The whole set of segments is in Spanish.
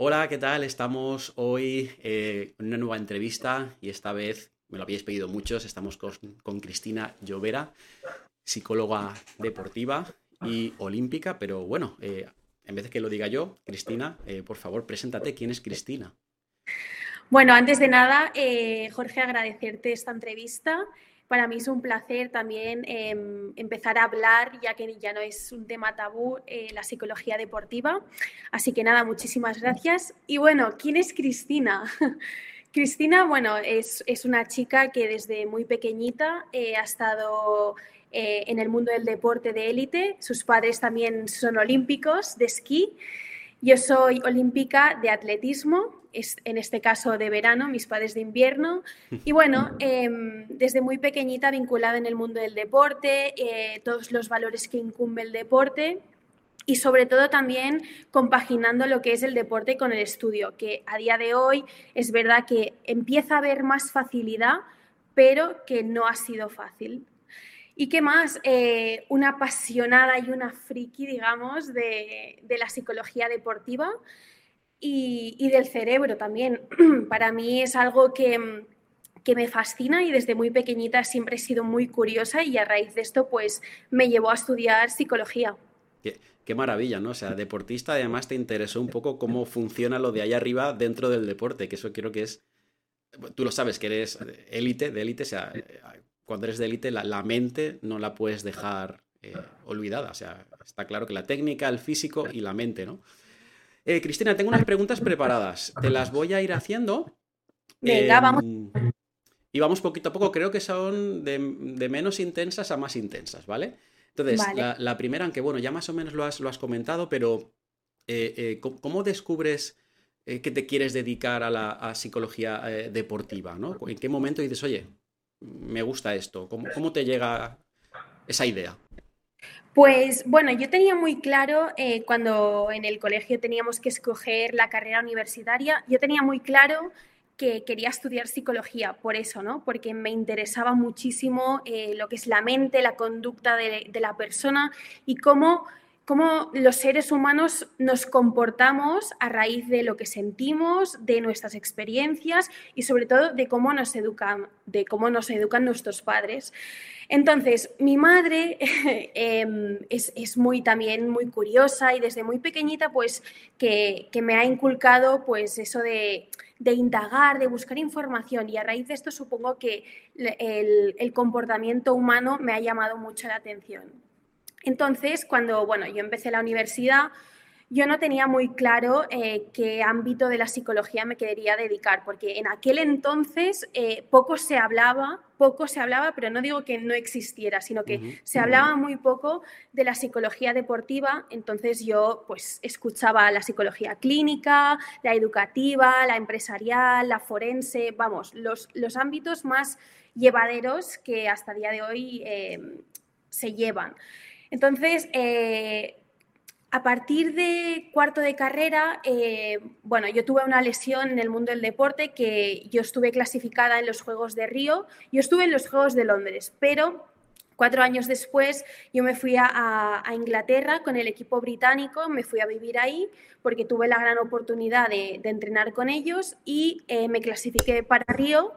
Hola, ¿qué tal? Estamos hoy eh, en una nueva entrevista y esta vez, me lo habéis pedido muchos, estamos con, Cristina Llovera, psicóloga deportiva y olímpica, pero bueno, eh, en vez de que lo diga yo, Cristina, eh, por favor, preséntate. ¿Quién es Cristina? Bueno, antes de nada, Jorge, agradecerte esta entrevista. Para mí es un placer también em, empezar a hablar, ya que ya no es un tema tabú, eh, la psicología deportiva. Así que nada, muchísimas gracias. Y bueno, ¿quién es Cristina? Cristina, bueno, es, una chica que desde muy pequeñita eh, ha estado eh, en el mundo del deporte de élite. Sus padres también son olímpicos de esquí. Yo soy olímpica de atletismo en este caso de verano, mis padres de invierno. Y bueno, em, desde muy pequeñita vinculada en el mundo del deporte, eh, todos los valores que incumbe el deporte y sobre todo también compaginando lo que es el deporte con el estudio, que a día de hoy es verdad que empieza a haber más facilidad, pero que no ha sido fácil. ¿Y qué más? Eh, una apasionada y una friki, digamos, de, de la psicología deportiva y, del cerebro también. Para mí es algo que, me fascina y desde muy pequeñita siempre he sido muy curiosa y a raíz de esto pues me llevó a estudiar psicología. Qué, maravilla, ¿no? O sea, deportista además te interesó un poco cómo funciona lo de ahí arriba dentro del deporte, que eso creo que es, tú lo sabes, que eres élite, de élite, o sea, cuando eres de élite la, mente no la puedes dejar eh, olvidada, o sea, está claro que la técnica, el físico y la mente, ¿no? Eh, Cristina, tengo unas preguntas preparadas. Te las voy a ir haciendo. Venga, vamos. Em, y vamos poquito a poco. Creo que son de, menos intensas a más intensas, ¿vale? Entonces, la, primera, aunque bueno, ya más o menos lo has, lo has comentado, pero eh, eh, ¿cómo descubres que te quieres dedicar a la psicología deportiva? ¿no? ¿En qué momento dices, oye, me gusta esto? ¿Cómo te llega esa idea? Pues bueno, yo tenía muy claro eh, cuando en el colegio teníamos que escoger la carrera universitaria, yo tenía muy claro que quería estudiar psicología, por eso, ¿no? Porque me interesaba muchísimo eh, lo que es la mente, la conducta de, de la persona y cómo cómo los seres humanos nos comportamos a raíz de lo que sentimos, de nuestras experiencias y sobre todo de cómo nos educan, de cómo nos educan nuestros padres. Entonces, mi madre em, es, muy también muy curiosa y desde muy pequeñita, pues, que, me ha inculcado, pues, eso de, indagar, de buscar información y a raíz de esto supongo que el comportamiento humano me ha llamado mucho la atención. Entonces, cuando bueno, yo empecé la universidad, yo no tenía muy claro eh, qué ámbito de la psicología me quería dedicar, porque en aquel entonces eh, poco se hablaba, poco se hablaba, pero no digo que no existiera, sino que se hablaba muy poco de la psicología deportiva, entonces yo pues escuchaba la psicología clínica, la educativa, la empresarial, la forense, vamos, los, los ámbitos más llevaderos que hasta el día de hoy eh, se llevan. Entonces, eh, a partir de cuarto de carrera, eh, bueno, yo tuve una lesión en el mundo del deporte que yo estuve clasificada en los Juegos de Río, yo estuve en los Juegos de Londres, pero cuatro años después yo me fui a, Inglaterra con el equipo británico, me fui a vivir ahí porque tuve la gran oportunidad de, entrenar con ellos y eh, me clasifiqué para Río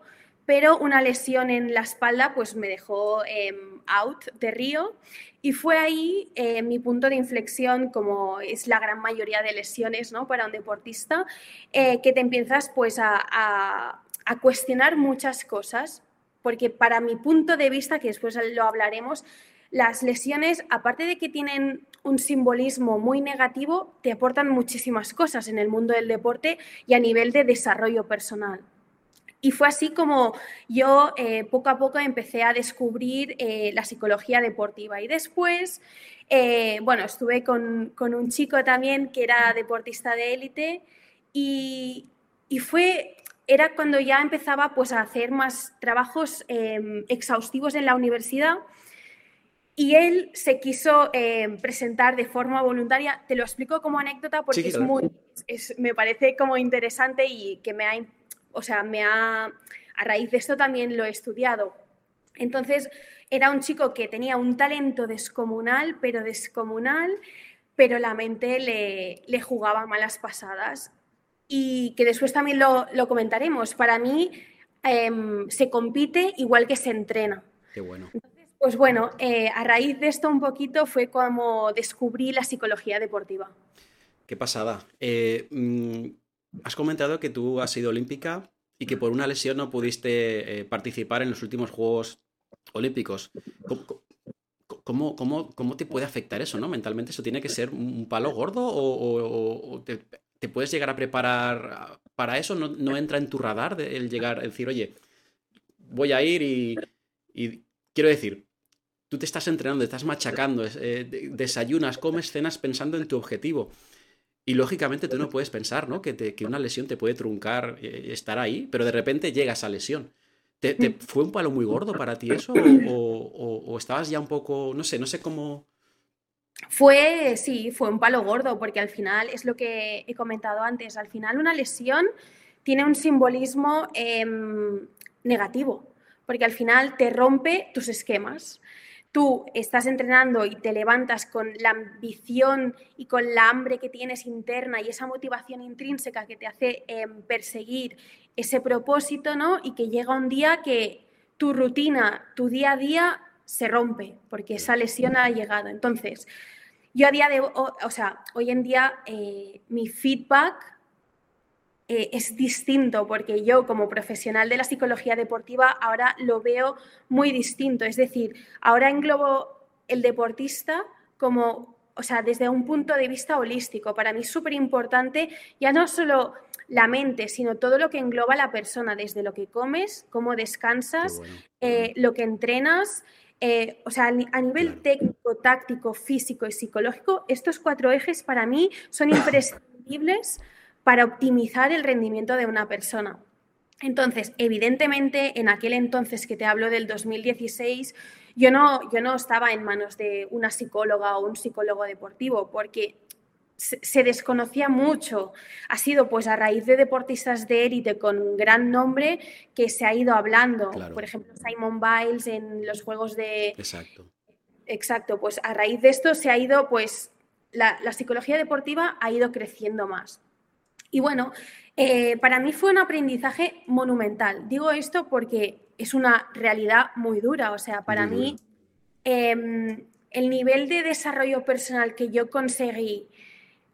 pero una lesión en la espalda pues me dejó em, out de Río y fue ahí eh, mi punto de inflexión, como es la gran mayoría de lesiones ¿no? para un deportista, eh, que te empiezas pues a, cuestionar muchas cosas, porque para mi punto de vista, que después lo hablaremos, las lesiones, aparte de que tienen un simbolismo muy negativo, te aportan muchísimas cosas en el mundo del deporte y a nivel de desarrollo personal. Y fue así como yo eh, poco a poco empecé a descubrir eh, la psicología deportiva. Y después, eh, bueno, estuve con, un chico también que era deportista de élite y, fue, era cuando ya empezaba pues, a hacer más trabajos em, exhaustivos en la universidad. Y él se quiso presentar de forma voluntaria. Te lo explico como anécdota porque es muy, me parece como interesante y que me ha o sea, me ha, a raíz de esto también lo he estudiado. Entonces, era un chico que tenía un talento descomunal, pero descomunal, pero la mente le, le jugaba malas pasadas. y que después también lo, comentaremos. Para mí em, se compite igual que se entrena. Qué bueno. pues bueno, eh, a raíz de esto un poquito fue como descubrí la psicología deportiva. Qué pasada. Eh, mm, has comentado que tú has sido olímpica y que por una lesión no pudiste eh, participar en los últimos Juegos Olímpicos. ¿Cómo, cómo, te puede afectar eso, no? Mentalmente, ¿eso tiene que ser un palo gordo o, te, puedes llegar a preparar para eso? ¿No, entra en tu radar el llegar, a decir, oye, voy a ir y, quiero decir, tú te estás entrenando, te estás machacando, eh, desayunas, comes, cenas pensando en tu objetivo. Y lógicamente tú no puedes pensar, ¿no? Que, que una lesión te puede truncar eh, estar ahí, pero de repente llega esa lesión. ¿Te, mm. fue un palo muy gordo para ti eso? O, estabas ya un poco, no sé, no sé cómo... Fue, sí, fue un palo gordo, porque al final es lo que he comentado antes, al final una lesión tiene un simbolismo em, negativo, porque al final te rompe tus esquemas tú estás entrenando y te levantas con la ambición y con la hambre que tienes interna y esa motivación intrínseca que te hace em, perseguir ese propósito, ¿no? Y que llega un día que tu rutina, tu día a día se rompe porque esa lesión ha llegado. Entonces, yo a día de, o, sea, hoy en día eh, mi feedback eh, es distinto porque yo como profesional de la psicología deportiva ahora lo veo muy distinto. Es decir, ahora englobo el deportista como, o sea, desde un punto de vista holístico. Para mí es súper importante ya no solo la mente, sino todo lo que engloba la persona, desde lo que comes, cómo descansas, eh, lo que entrenas. Eh, o sea, a nivel técnico, táctico, físico y psicológico, estos cuatro ejes para mí son imprescindibles para optimizar el rendimiento de una persona. Entonces, evidentemente, en aquel entonces que te hablo del 2016, yo no, yo no estaba en manos de una psicóloga o un psicólogo deportivo, porque se desconocía mucho. Ha sido pues a raíz de deportistas de élite con un gran nombre que se ha ido hablando. Por ejemplo, Simon Biles en los Juegos de... Exacto. Exacto, pues a raíz de esto se ha ido, pues la psicología deportiva ha ido creciendo más. Y bueno, eh, para mí fue un aprendizaje monumental. Digo esto porque es una realidad muy dura. O sea, para mí em, el nivel de desarrollo personal que yo conseguí,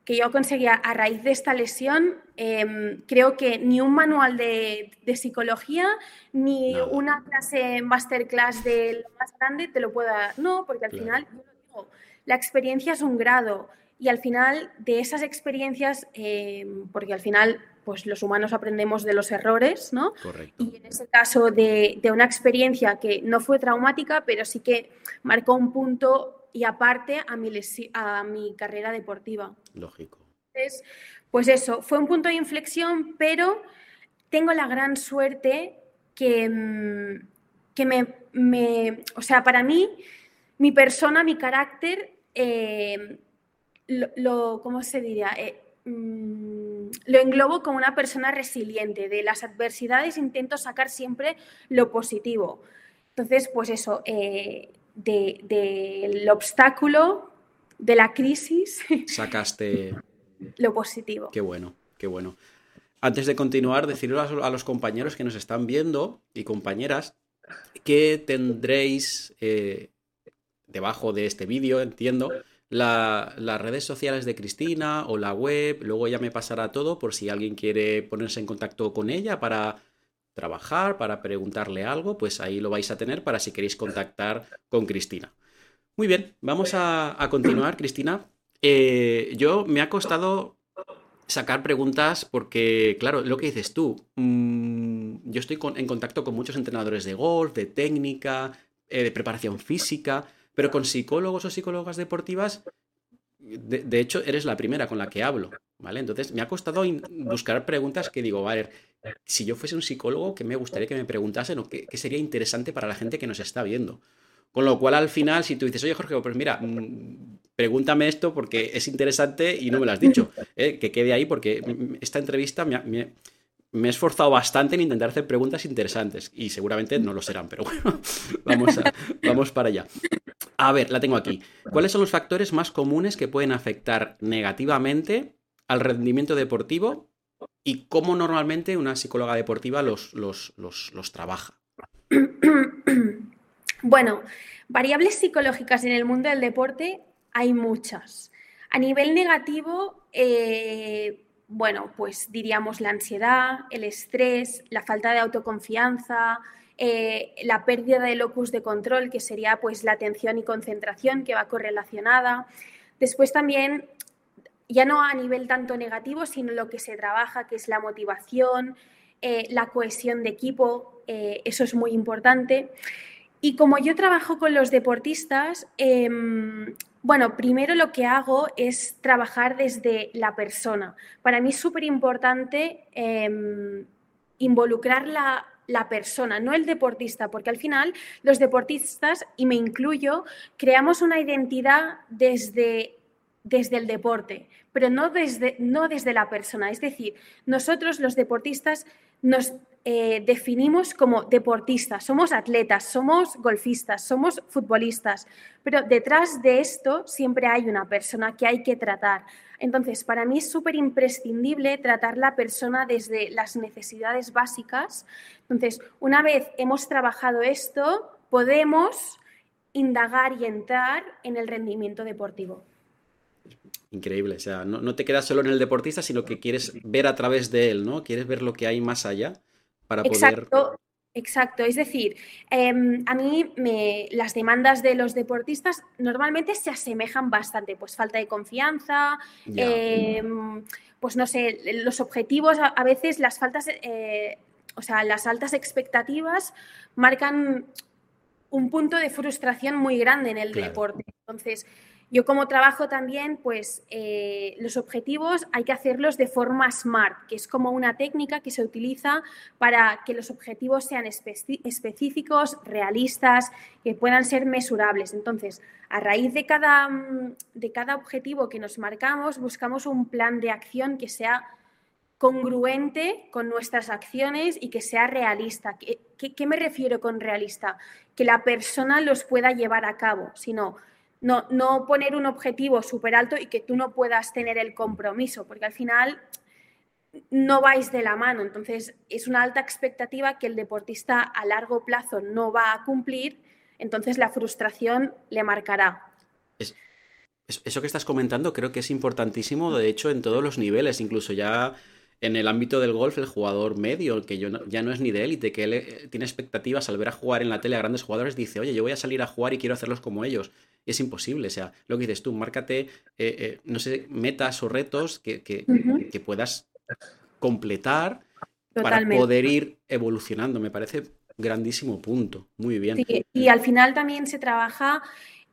que yo conseguía a raíz de esta lesión, em, creo que ni un manual de, psicología, ni una clase masterclass de lo más grande te lo pueda dar. No, porque al final, yo lo digo, la experiencia es un grado y al final de esas experiencias, eh, porque al final pues los humanos aprendemos de los errores, ¿no? Correcto. Y en ese caso de, una experiencia que no fue traumática, pero sí que marcó un punto y aparte a mi, a mi carrera deportiva. Lógico. Entonces, pues eso, fue un punto de inflexión, pero tengo la gran suerte que, mm, que me, o sea, para mí, mi persona, mi carácter, eh, lo, ¿cómo se diría? Eh, mm, lo englobo como una persona resiliente. De las adversidades intento sacar siempre lo positivo. Entonces, pues eso, eh, del obstáculo, de la crisis. Sacaste. lo positivo. Qué bueno, qué bueno. Antes de continuar, decirle a los compañeros que nos están viendo y compañeras que tendréis eh, debajo de este vídeo, entiendo, las redes sociales de Cristina o la web, luego ya me pasará todo por si alguien quiere ponerse en contacto con ella para trabajar, para preguntarle algo, pues ahí lo vais a tener para si queréis contactar con Cristina. Muy bien, vamos a, continuar, Cristina. Eh, yo me ha costado sacar preguntas porque, claro, lo que dices tú, mm, yo estoy en contacto con muchos entrenadores de golf, de técnica, eh, de preparación física, pero con psicólogos o psicólogas deportivas, de, hecho, eres la primera con la que hablo, ¿vale? Entonces, me ha costado buscar preguntas que digo, vale, si yo fuese un psicólogo, ¿qué me gustaría que me preguntasen o qué, sería interesante para la gente que nos está viendo? Con lo cual, al final, si tú dices, oye, Jorge, pues mira, mm, pregúntame esto porque es interesante y no me lo has dicho, ¿eh? que quede ahí porque esta entrevista me, me he esforzado bastante en intentar hacer preguntas interesantes y seguramente no lo serán, pero bueno, vamos, vamos para allá. A ver, la tengo aquí. ¿Cuáles son los factores más comunes que pueden afectar negativamente al rendimiento deportivo y cómo normalmente una psicóloga deportiva los, los, los trabaja. Bueno, variables psicológicas en el mundo del deporte hay muchas. A nivel negativo, eh, bueno, pues diríamos la ansiedad, el estrés, la falta de autoconfianza, eh, la pérdida de locus de control, que sería pues la atención y concentración que va correlacionada. Después también, ya no a nivel tanto negativo, sino lo que se trabaja, que es la motivación, eh, la cohesión de equipo, eso es muy importante. Y como yo trabajo con los deportistas, em, bueno, primero lo que hago es trabajar desde la persona. Para mí es súper importante em, involucrar la, la persona, no el deportista, porque al final los deportistas, y me incluyo, creamos una identidad desde desde el deporte, pero no desde, no desde la persona. Es decir, nosotros los deportistas nos eh, definimos como deportistas, somos atletas, somos golfistas, somos futbolistas, pero detrás de esto siempre hay una persona que hay que tratar. Entonces, para mí es súper imprescindible tratar la persona desde las necesidades básicas. Entonces, una vez hemos trabajado esto, podemos indagar y entrar en el rendimiento deportivo. Increíble, o sea, no, te quedas solo en el deportista, sino que quieres ver a través de él, ¿no? Quieres ver lo que hay más allá para exacto, poder... Exacto, es decir, em, a mí me, las demandas de los deportistas normalmente se asemejan bastante, pues falta de confianza, em, pues no sé, los objetivos, a, veces las faltas, eh, o sea, las altas expectativas marcan un punto de frustración muy grande en el deporte. Entonces, yo como trabajo también, pues eh, los objetivos hay que hacerlos de forma SMART, que es como una técnica que se utiliza para que los objetivos sean específicos, realistas, que puedan ser mesurables. Entonces, a raíz de cada, mm, de cada objetivo que nos marcamos, buscamos un plan de acción que sea congruente con nuestras acciones y que sea realista. ¿Qué, qué me refiero con realista? Que la persona los pueda llevar a cabo, sino no, no poner un objetivo súper alto y que tú no puedas tener el compromiso, porque al final no vais de la mano. Entonces, es una alta expectativa que el deportista a largo plazo no va a cumplir, entonces la frustración le marcará. eso que estás comentando creo que es importantísimo, de hecho, en todos los niveles, incluso ya en el ámbito del golf, el jugador medio, que ya no es ni de élite, que él eh, tiene expectativas al ver a jugar en la tele a grandes jugadores, dice, oye, yo voy a salir a jugar y quiero hacerlos como ellos es imposible. O sea, lo que dices tú, márcate, eh, eh, no sé, metas o retos que, que, puedas completar para poder ir evolucionando. Me parece grandísimo punto. Muy bien. y al final también se trabaja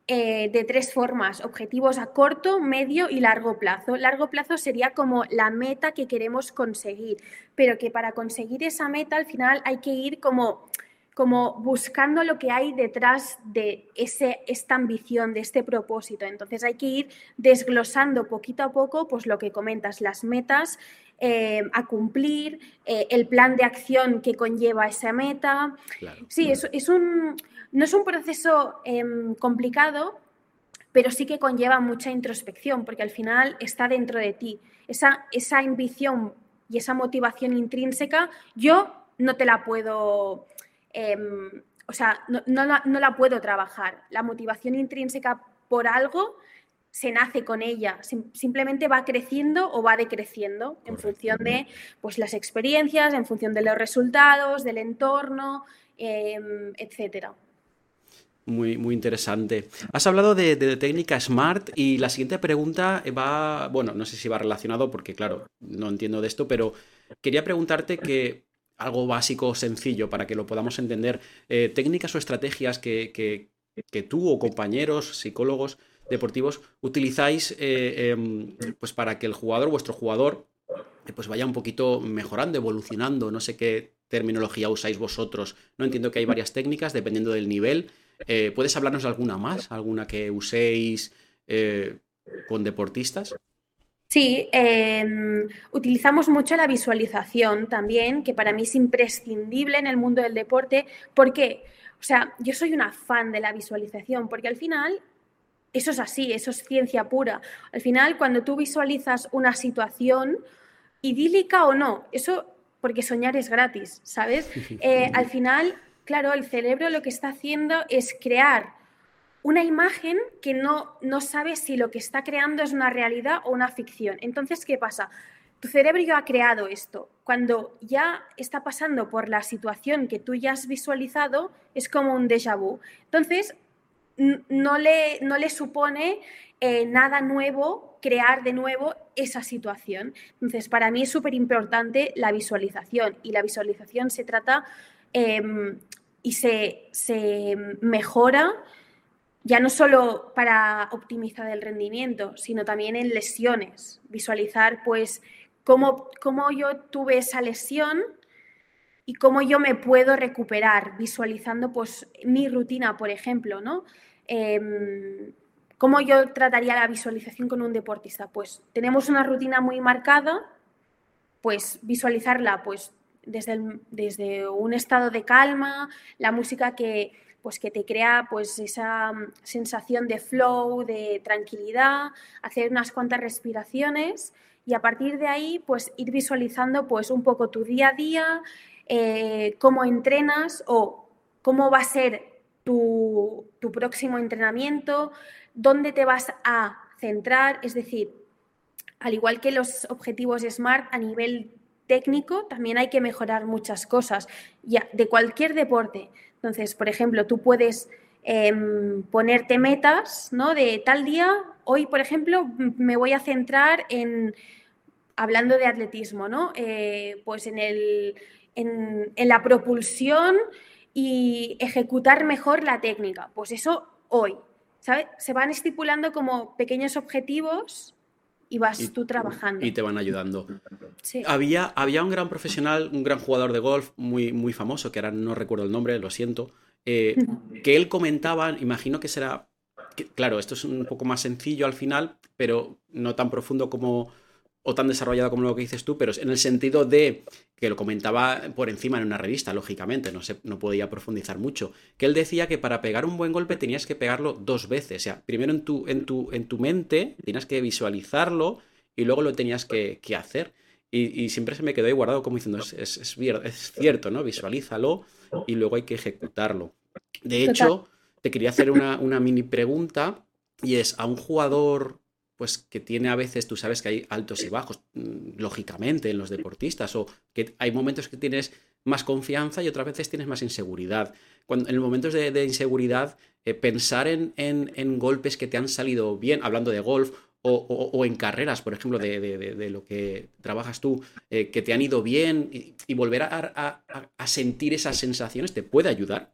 eh, de tres formas, objetivos a corto, medio y largo plazo. Largo plazo sería como la meta que queremos conseguir, pero que para conseguir esa meta al final hay que ir como como buscando lo que hay detrás de ese, esta ambición, de este propósito. Entonces hay que ir desglosando poquito a poco pues, lo que comentas, las metas eh, a cumplir, eh, el plan de acción que conlleva esa meta. sí, Es, un, no es un proceso em, complicado, pero sí que conlleva mucha introspección, porque al final está dentro de ti. Esa, esa ambición y esa motivación intrínseca, yo no te la puedo Em, o sea, no, la, puedo trabajar. La motivación intrínseca por algo se nace con ella, simplemente va creciendo o va decreciendo en función de pues, las experiencias, en función de los resultados, del entorno, em, etcétera. Muy, muy interesante. Has hablado de, de, técnica SMART y la siguiente pregunta va, bueno, no sé si va relacionado porque, claro, no entiendo de esto, pero quería preguntarte que algo básico, sencillo, para que lo podamos entender. Eh, técnicas o estrategias que, que, tú o compañeros, psicólogos deportivos, utilizáis eh, em, pues para que el jugador, vuestro jugador, eh, pues vaya un poquito mejorando, evolucionando. No sé qué terminología usáis vosotros. No entiendo que hay varias técnicas dependiendo del nivel. ¿Puedes hablarnos de alguna más? ¿Alguna que uséis con deportistas? Sí, em, utilizamos mucho la visualización también, que para mí es imprescindible en el mundo del deporte. ¿Por qué? O sea, yo soy una fan de la visualización, porque al final eso es así, eso es ciencia pura. Al final, cuando tú visualizas una situación idílica o no, eso porque soñar es gratis, ¿sabes? Eh, al final, claro, el cerebro lo que está haciendo es crear una imagen que no, no sabe si lo que está creando es una realidad o una ficción. Entonces, ¿qué pasa? Tu cerebro ya ha creado esto. Cuando ya está pasando por la situación que tú ya has visualizado, es como un déjà vu. Entonces, no le, no le supone eh, nada nuevo crear de nuevo esa situación. Entonces, para mí es súper importante la visualización y la visualización se trata em, y se, se, mejora ya no solo para optimizar el rendimiento, sino también en lesiones. Visualizar, pues, cómo, cómo yo tuve esa lesión y cómo yo me puedo recuperar, visualizando, pues, mi rutina, por ejemplo, ¿no? Em, ¿Cómo yo trataría la visualización con un deportista? Pues tenemos una rutina muy marcada, pues visualizarla pues desde, desde un estado de calma, la música que, pues, que te crea pues esa mm, sensación de flow, de tranquilidad, hacer unas cuantas respiraciones y a partir de ahí pues ir visualizando pues un poco tu día a día, eh, cómo entrenas o cómo va a ser tu, tu próximo entrenamiento, dónde te vas a centrar, es decir, al igual que los objetivos SMART a nivel técnico, también hay que mejorar muchas cosas, ya, de cualquier deporte. Entonces, por ejemplo, tú puedes em, ponerte metas, ¿no? De tal día, hoy, por ejemplo, me voy a centrar en, hablando de atletismo, ¿no? Eh, pues en, el, en, en la propulsión y ejecutar mejor la técnica. Pues eso hoy. Se van estipulando como pequeños objetivos y vas tú trabajando. Y te van ayudando. Había, había un gran profesional, un gran jugador de golf muy, muy famoso, que ahora no recuerdo el nombre, lo siento, eh, que él comentaba, imagino que será, claro, esto es un poco más sencillo al final, pero no tan profundo como, o tan desarrollado como lo que dices tú, pero en el sentido de que lo comentaba por encima en una revista, lógicamente, no, se, no podía profundizar mucho, que él decía que para pegar un buen golpe tenías que pegarlo dos veces, o sea, primero en tu, en tu, en tu mente tenías que visualizarlo y luego lo tenías que, hacer. Y, siempre se me quedó ahí guardado como diciendo, es, es, es, cierto, ¿no? Visualízalo y luego hay que ejecutarlo. De hecho, te quería hacer una, una mini pregunta y es a un jugador pues que tiene a veces, tú sabes que hay altos y bajos, mm, lógicamente, en los deportistas, o que hay momentos que tienes más confianza y otras veces tienes más inseguridad. Cuando, en momentos de, inseguridad, eh, pensar en, en, golpes que te han salido bien, hablando de golf, o, en carreras, por ejemplo, de, lo que trabajas tú, eh, que te han ido bien y, volver a, a sentir esas sensaciones, ¿te puede ayudar?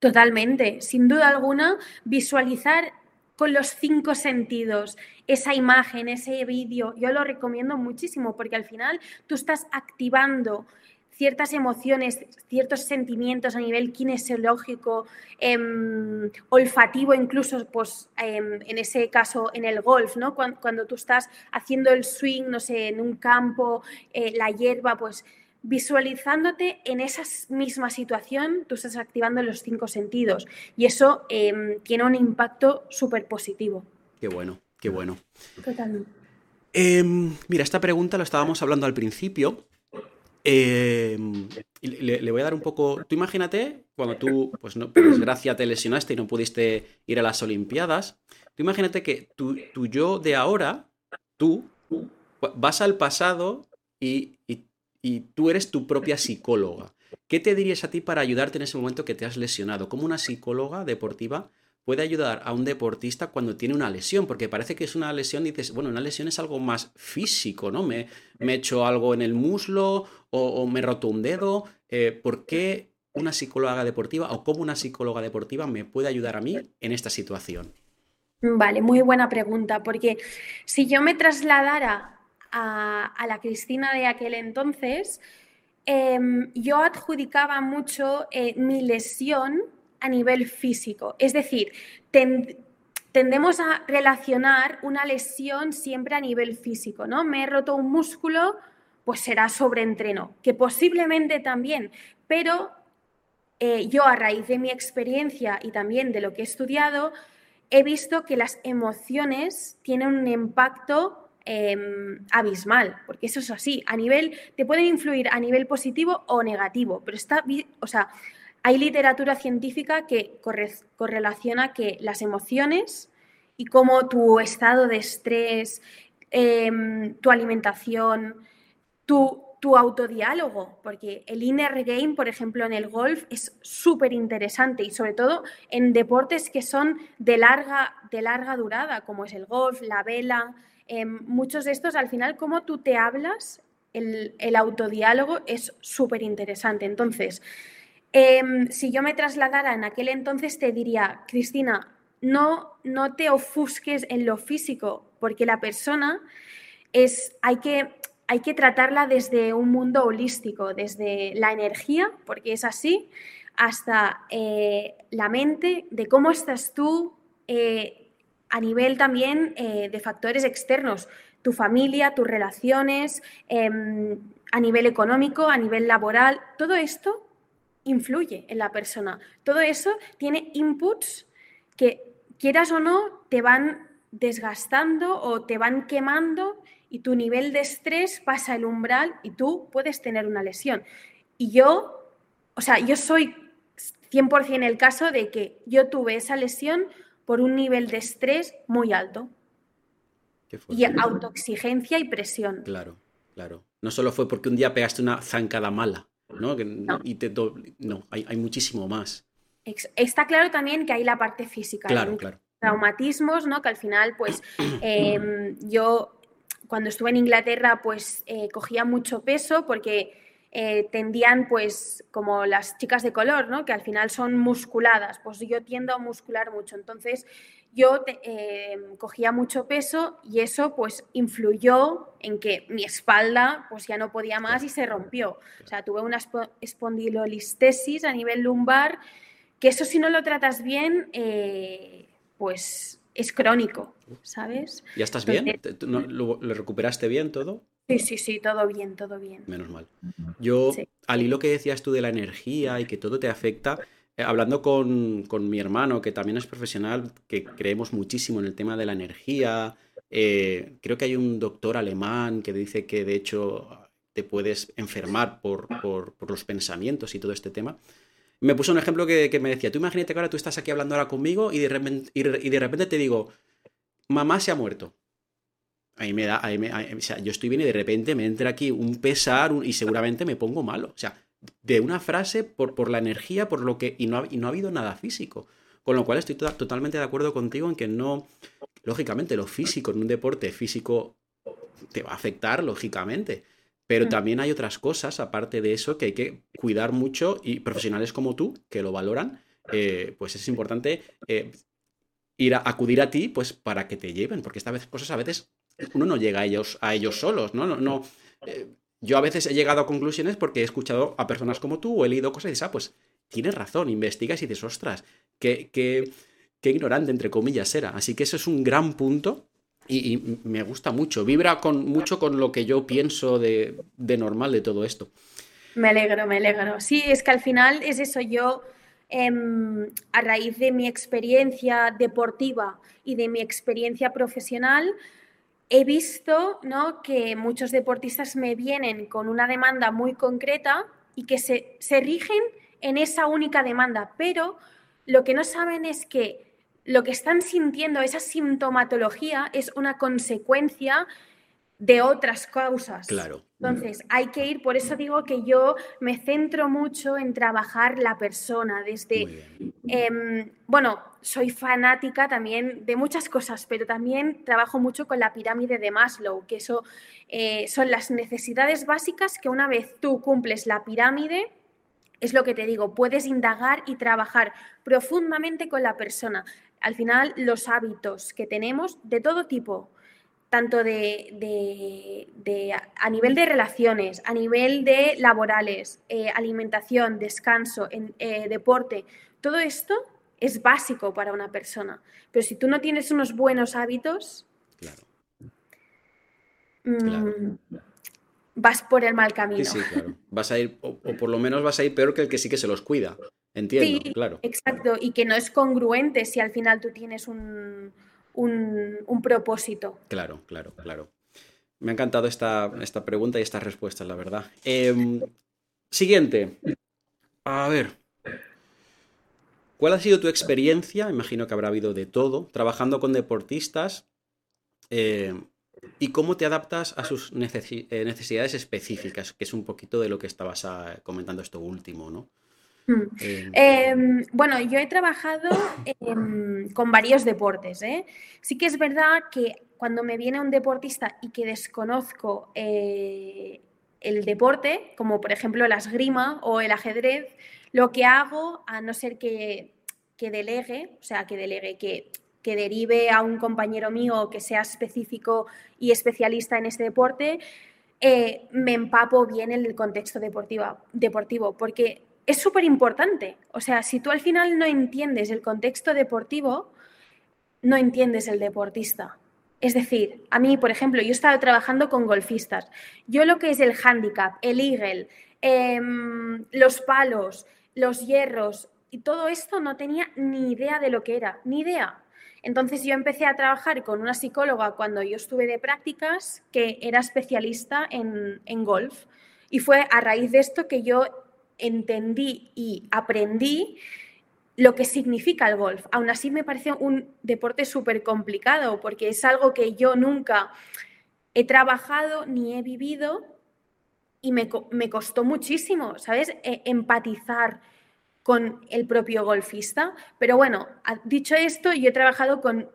Totalmente, sin duda alguna, visualizar con los cinco sentidos, esa imagen, ese vídeo, yo lo recomiendo muchísimo porque al final tú estás activando ciertas emociones, ciertos sentimientos a nivel kinesiológico, em, olfativo, incluso pues, em, en ese caso en el golf, ¿no? Cuando, tú estás haciendo el swing, no sé, en un campo, eh, la hierba, pues visualizándote en esa misma situación, tú estás activando los cinco sentidos y eso em, tiene un impacto súper positivo. Qué bueno, qué bueno. Totalmente. Em, mira, esta pregunta lo estábamos hablando al principio. Em, le, voy a dar un poco. Tú imagínate cuando tú, pues no, por desgracia, te lesionaste y no pudiste ir a las Olimpiadas. Tú imagínate que tu, yo de ahora, tú, vas al pasado y, y y tú eres tu propia psicóloga. ¿Qué te dirías a ti para ayudarte en ese momento que te has lesionado? ¿Cómo una psicóloga deportiva puede ayudar a un deportista cuando tiene una lesión? Porque parece que es una lesión, dices, bueno, una lesión es algo más físico, ¿no? Me, me he hecho algo en el muslo o, me he roto un dedo. Eh, ¿Por qué una psicóloga deportiva o cómo una psicóloga deportiva me puede ayudar a mí en esta situación? Vale, muy buena pregunta, porque si yo me trasladara a, la Cristina de aquel entonces, em, yo adjudicaba mucho eh, mi lesión a nivel físico. Es decir, tendemos a relacionar una lesión siempre a nivel físico, ¿no? Me he roto un músculo, pues será sobreentreno, que posiblemente también, pero eh, yo a raíz de mi experiencia y también de lo que he estudiado, he visto que las emociones tienen un impacto em, abismal, porque eso es así. A nivel, te pueden influir a nivel positivo o negativo, pero está, o sea, hay literatura científica que correlaciona que las emociones y cómo tu estado de estrés, em, tu alimentación, tu, tu autodiálogo, porque el inner game, por ejemplo, en el golf es súper interesante y sobre todo en deportes que son de larga, de larga durada, como es el golf, la vela, em, muchos de estos, al final, cómo tú te hablas, el, el autodiálogo es súper interesante. Entonces, em, si yo me trasladara en aquel entonces, te diría, Cristina, no, no te ofusques en lo físico, porque la persona es, hay que hay que tratarla desde un mundo holístico, desde la energía, porque es así, hasta eh, la mente, de cómo estás tú eh, a nivel también eh, de factores externos, tu familia, tus relaciones, em, a nivel económico, a nivel laboral, todo esto influye en la persona. Todo eso tiene inputs que, quieras o no, te van desgastando o te van quemando y tu nivel de estrés pasa el umbral y tú puedes tener una lesión. Y yo, o sea, yo soy 100% el caso de que yo tuve esa lesión por un nivel de estrés muy alto. Y autoexigencia y presión. Claro, claro. No solo fue porque un día pegaste una zancada mala, ¿no? no. Y te no, hay, hay, muchísimo más. Está claro también que hay la parte física. Claro, claro. Traumatismos, ¿no? Que al final, pues, em, yo cuando estuve en Inglaterra, pues eh, cogía mucho peso porque eh, tendían, pues, como las chicas de color, ¿no? Que al final son musculadas. Pues yo tiendo a muscular mucho. Entonces, yo eh, cogía mucho peso y eso, pues, influyó en que mi espalda, pues, ya no podía más y se rompió. O sea, tuve una espondilolistesis a nivel lumbar, que eso si no lo tratas bien, pues es crónico, ¿sabes? ¿Ya estás bien? ¿Lo, recuperaste bien todo? Sí, sí, sí, todo bien, todo bien. Menos mal. Yo, al hilo que decías tú de la energía y que todo te afecta, eh, hablando con, mi hermano, que también es profesional, que creemos muchísimo en el tema de la energía, eh, creo que hay un doctor alemán que dice que de hecho te puedes enfermar por, por los pensamientos y todo este tema me puso un ejemplo que, me decía, tú imagínate que ahora tú estás aquí hablando ahora conmigo y de repente, y de repente te digo, mamá se ha muerto. Ahí me da, ahí me, o sea, yo estoy bien y de repente me entra aquí un pesar y seguramente me pongo malo. O sea, de una frase por, por la energía, por lo que, y no, ha, y no ha habido nada físico. Con lo cual estoy totalmente de acuerdo contigo en que no, lógicamente, lo físico en un deporte físico te va a afectar, lógicamente. Pero mm. también hay otras cosas, aparte de eso, que hay que cuidar mucho y profesionales como tú, que lo valoran, eh, pues es importante eh, ir a acudir a ti pues para que te lleven, porque estas cosas a veces uno no llega a ellos, a ellos solos, ¿no? no, no eh, yo a veces he llegado a conclusiones porque he escuchado a personas como tú o he leído cosas y dices, ah, pues tienes razón, investigas y dices, ostras, qué, qué, qué ignorante, entre comillas, era. Así que eso es un gran punto y, me gusta mucho, vibra con, mucho con lo que yo pienso de, normal de todo esto. Me alegro, me alegro. Sí, es que al final es eso, yo em, a raíz de mi experiencia deportiva y de mi experiencia profesional, he visto que muchos deportistas me vienen con una demanda muy concreta y que se, se rigen en esa única demanda, pero lo que no saben es que lo que están sintiendo, esa sintomatología, es una consecuencia de otras causas. Claro. Entonces, hay que ir, por eso digo que yo me centro mucho en trabajar la persona, desde, em, bueno, soy fanática también de muchas cosas, pero también trabajo mucho con la pirámide de Maslow, que eso eh, son las necesidades básicas que una vez tú cumples la pirámide, es lo que te digo, puedes indagar y trabajar profundamente con la persona al final los hábitos que tenemos de todo tipo, tanto de, a nivel de relaciones, a nivel de laborales, eh, alimentación, descanso, eh, deporte, todo esto es básico para una persona. Pero si tú no tienes unos buenos hábitos, mm, vas por el mal camino. Sí, sí, claro. Vas a ir, o, por lo menos vas a ir peor que el que sí que se los cuida. Entiendo, sí, claro. Exacto, y que no es congruente si al final tú tienes un, un, propósito. Claro, claro, claro. Me ha encantado esta, esta pregunta y estas respuestas, la verdad. Em, siguiente. A ver. ¿Cuál ha sido tu experiencia? Imagino que habrá habido de todo, trabajando con deportistas. Eh, ¿Y cómo te adaptas a sus eh, necesidades específicas? Que es un poquito de lo que estabas ah, comentando esto último, ¿no? Eh, em, bueno, yo he trabajado con varios deportes. ¿eh? Sí que es verdad que cuando me viene un deportista y que desconozco el deporte, como por ejemplo la esgrima o el ajedrez, lo que hago, a no ser que, que delegue, o sea, que delegue, que que derive a un compañero mío que sea específico y especialista en este deporte, eh, me empapo bien en el contexto deportivo, deportivo porque es súper importante. O sea, si tú al final no entiendes el contexto deportivo, no entiendes el deportista. Es decir, a mí, por ejemplo, yo he estado trabajando con golfistas. Yo lo que es el handicap, el eagle, em, los palos, los hierros y todo esto no tenía ni idea de lo que era, ni idea. Entonces yo empecé a trabajar con una psicóloga cuando yo estuve de prácticas que era especialista en, golf. Y fue a raíz de esto que yo entendí y aprendí lo que significa el golf. Aún así me parece un deporte súper complicado porque es algo que yo nunca he trabajado ni he vivido y me, me costó muchísimo, ¿sabes? E, empatizar con el propio golfista. Pero bueno, dicho esto, yo he trabajado con,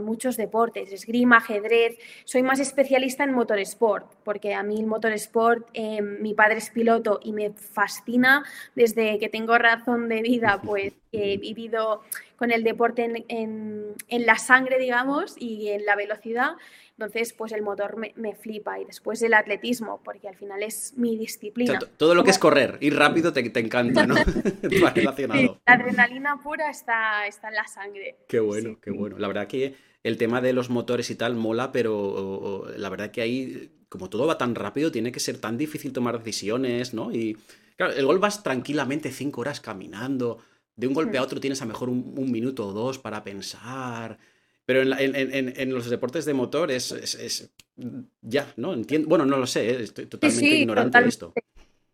muchos deportes, esgrima, ajedrez. Soy más especialista en motorsport, porque a mí el motorsport, eh, mi padre es piloto y me fascina desde que tengo razón de vida, pues he vivido con el deporte en, en la sangre, digamos, y en la velocidad. Entonces, pues el motor me, flipa y después el atletismo, porque al final es mi disciplina. todo lo que es correr, ir rápido te, encanta, ¿no? la adrenalina pura está, está en la sangre. Qué bueno, qué bueno. La verdad que el tema de los motores y tal mola, pero la verdad que ahí, como todo va tan rápido, tiene que ser tan difícil tomar decisiones, ¿no? Y claro, el gol vas tranquilamente cinco horas caminando, de un golpe a mm. otro tienes a mejor un, un minuto o dos para pensar pero en, los deportes de motor es, ya, ¿no? Entiendo, bueno, no lo sé, ¿eh? estoy totalmente ignorante de esto.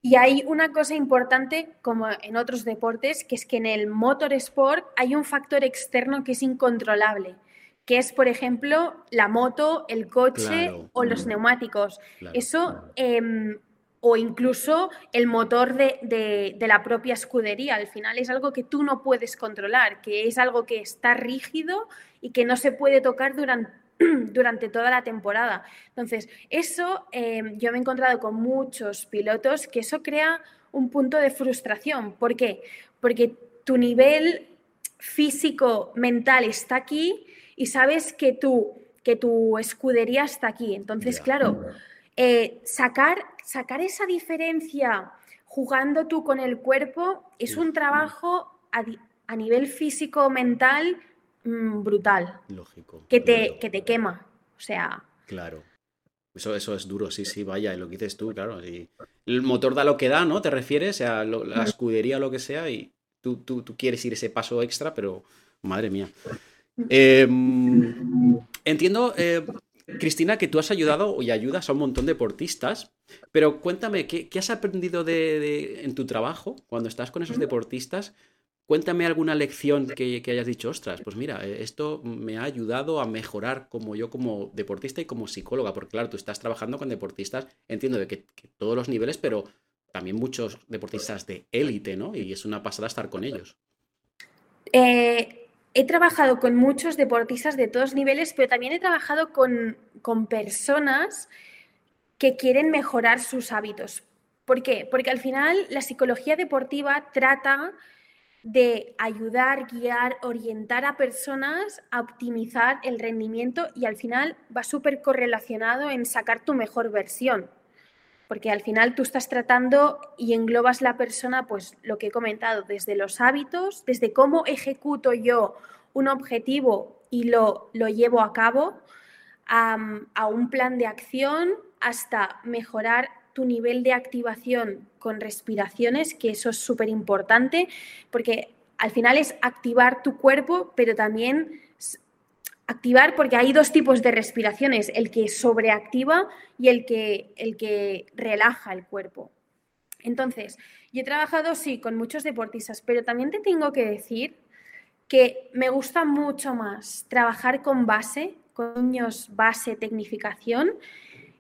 Y hay una cosa importante, como en otros deportes, que es que en el motorsport hay un factor externo que es incontrolable, que es, por ejemplo, la moto, el coche o los neumáticos. Eso em, o incluso el motor de, la propia escudería. Al final es algo que tú no puedes controlar, que es algo que está rígido y que no se puede tocar durante, durante toda la temporada. Entonces, eso em, yo me he encontrado con muchos pilotos que eso crea un punto de frustración. ¿Por qué? Porque tu nivel físico, mental está aquí y sabes que tu, que tu escudería está aquí. Entonces, claro, eh, sacar sacar esa diferencia jugando tú con el cuerpo es un trabajo a, nivel físico, mental, mm, brutal. Lógico. Que te, que te quema. O sea. Claro. Eso, eso es duro, sí, sí, vaya, lo que dices tú, claro. el motor da lo que da, ¿no? Te refieres a la escudería o lo que sea, y tú, tú, tú, quieres ir ese paso extra, pero madre mía. Em, entiendo, eh, Cristina, que tú has ayudado y ayudas a un montón de deportistas, pero cuéntame, ¿qué, has aprendido de, en tu trabajo cuando estás con esos deportistas? Cuéntame alguna lección que, hayas dicho, ostras, pues mira, eh, esto me ha ayudado a mejorar como yo como deportista y como psicóloga, porque claro, tú estás trabajando con deportistas, entiendo de que, todos los niveles, pero también muchos deportistas de élite, ¿no? Y es una pasada estar con ellos. Eh, he trabajado con muchos deportistas de todos niveles, pero también he trabajado con, personas que quieren mejorar sus hábitos. ¿Por qué? Porque al final la psicología deportiva trata de ayudar, guiar, orientar a personas a optimizar el rendimiento y al final va súper correlacionado en sacar tu mejor versión. Porque al final tú estás tratando y englobas la persona, pues lo que he comentado, desde los hábitos, desde cómo ejecuto yo un objetivo y lo, lo llevo a cabo, a, un plan de acción, hasta mejorar tu nivel de activación con respiraciones, que eso es súper importante, porque al final es activar tu cuerpo, pero también activar, porque hay dos tipos de respiraciones, el que sobreactiva y el que, el que relaja el cuerpo. Entonces, yo he trabajado, sí, con muchos deportistas, pero también te tengo que decir que me gusta mucho más trabajar con base, con niños base, tecnificación,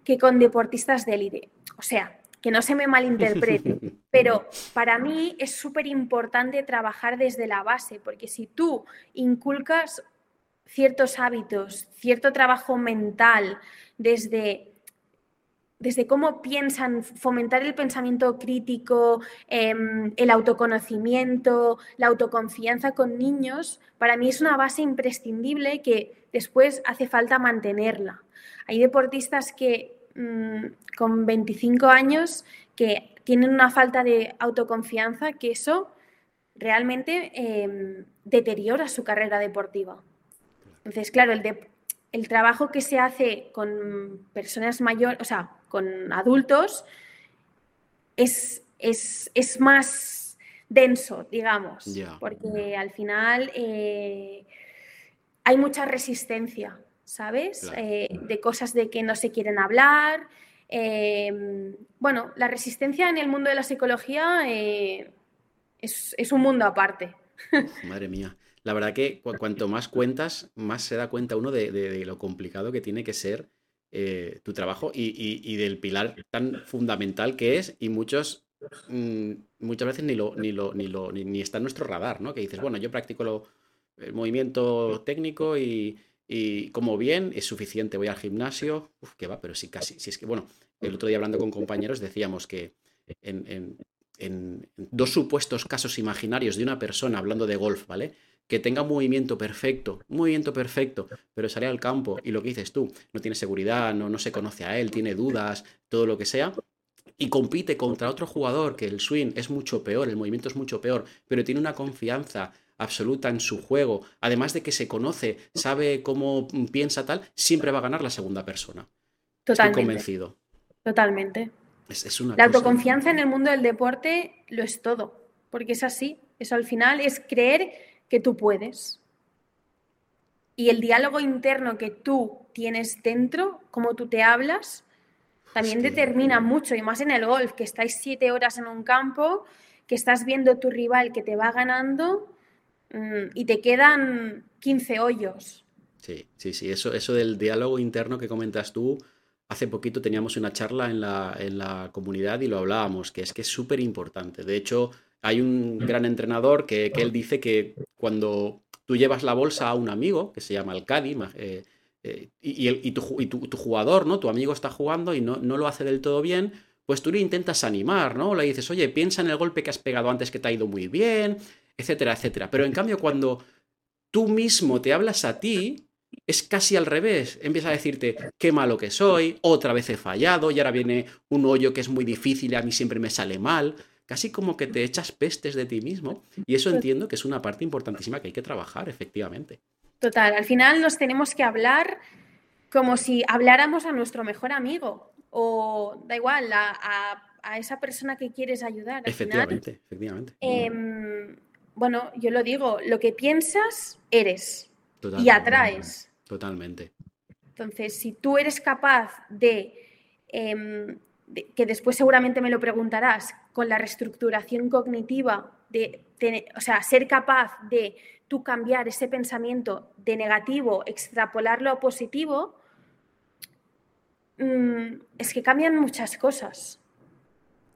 que con deportistas de élite. O sea, que no se me malinterprete, pero para mí es súper importante trabajar desde la base, porque si tú inculcas ciertos hábitos, cierto trabajo mental, desde, desde cómo piensan, fomentar el pensamiento crítico, em, el autoconocimiento, la autoconfianza con niños, para mí es una base imprescindible que después hace falta mantenerla. Hay deportistas que mm, con 25 años que tienen una falta de autoconfianza que eso realmente em, deteriora su carrera deportiva. Entonces, claro, el, el trabajo que se hace con personas mayores, o sea, con adultos, es, es, más denso, digamos, porque al final eh, hay mucha resistencia, ¿sabes? Eh, de cosas de que no se quieren hablar. Em, bueno, la resistencia en el mundo de la psicología eh, es, es un mundo aparte. Madre mía la verdad que cuanto más cuentas, más se da cuenta uno de, lo complicado que tiene que ser eh, tu trabajo y, del pilar tan fundamental que es y muchos mm, muchas veces ni lo ni lo ni lo ni, está en nuestro radar, ¿no? Que dices, bueno, yo practico el movimiento técnico y, como bien es suficiente, voy al gimnasio, uf, que va, pero sí casi, si es que bueno, el otro día hablando con compañeros decíamos que en, en dos supuestos casos imaginarios de una persona hablando de golf, ¿vale? que tenga un movimiento perfecto, un movimiento perfecto, pero sale al campo y lo que dices tú, no tiene seguridad, no, no se conoce a él, tiene dudas, todo lo que sea, y compite contra otro jugador que el swing es mucho peor, el movimiento es mucho peor, pero tiene una confianza absoluta en su juego, además de que se conoce, sabe cómo piensa tal, siempre va a ganar la segunda persona. Totalmente. Estoy convencido. Totalmente. la autoconfianza en el mundo del deporte lo es todo, porque es así. Eso al final es creer que tú puedes. Y el diálogo interno que tú tienes dentro, cómo tú te hablas, también determina mucho, y más en el golf, que estáis siete horas en un campo, que estás viendo tu rival que te va ganando y te quedan 15 hoyos. Sí, sí, sí, eso, eso del diálogo interno que comentas tú, hace poquito teníamos una charla en la, en la comunidad y lo hablábamos, que es que es súper importante. De hecho, hay un gran entrenador que, él dice que cuando tú llevas la bolsa a un amigo, que se llama el Cadi, eh, eh, y, y, tu, jugador, ¿no? Tu amigo está jugando y no, no, lo hace del todo bien, pues tú le intentas animar, ¿no? Le dices, oye, piensa en el golpe que has pegado antes que te ha ido muy bien, etcétera, etcétera. Pero en cambio, cuando tú mismo te hablas a ti, es casi al revés. Empieza a decirte, qué malo que soy, otra vez he fallado, y ahora viene un hoyo que es muy difícil y a mí siempre me sale mal casi como que te echas pestes de ti mismo. Y eso entiendo que es una parte importantísima que hay que trabajar, efectivamente. Total, al final nos tenemos que hablar como si habláramos a nuestro mejor amigo o da igual, a, esa persona que quieres ayudar. efectivamente, efectivamente. Em, bueno, yo lo digo, lo que piensas, eres y atraes. Totalmente. Entonces, si tú eres capaz de em, que después seguramente me lo preguntarás, con la reestructuración cognitiva, de, o sea, ser capaz de tú cambiar ese pensamiento de negativo, extrapolarlo a positivo, mm, es que cambian muchas cosas.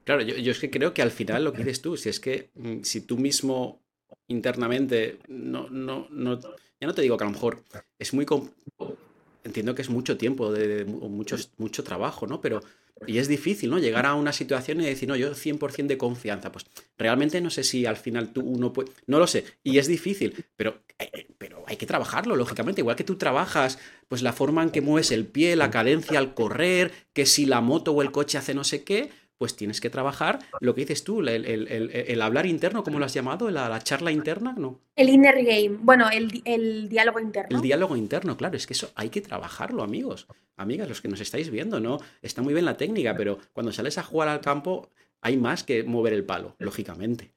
Claro, yo, es que creo que al final lo que dices tú, si es que mm, si tú mismo internamente no, no, no, ya no te digo que a lo mejor es muy entiendo que es mucho tiempo de, mucho, mucho trabajo, ¿no? Pero y es difícil, ¿no? Llegar a una situación y decir, no, yo 100% de confianza. Pues realmente no sé si al final tú uno puede... No lo sé. Y es difícil, pero, eh, pero hay que trabajarlo, lógicamente. Igual que tú trabajas, pues la forma en que mueves el pie, la cadencia al correr, que si la moto o el coche hace no sé qué, pues tienes que trabajar lo que dices tú, el, hablar interno, ¿cómo lo has llamado? ¿La, charla interna? ¿no? El inner game, bueno, el, diálogo interno. El diálogo interno, claro, es que eso hay que trabajarlo, amigos, amigas, los que nos estáis viendo, ¿no? Está muy bien la técnica, pero cuando sales a jugar al campo hay más que mover el palo, lógicamente.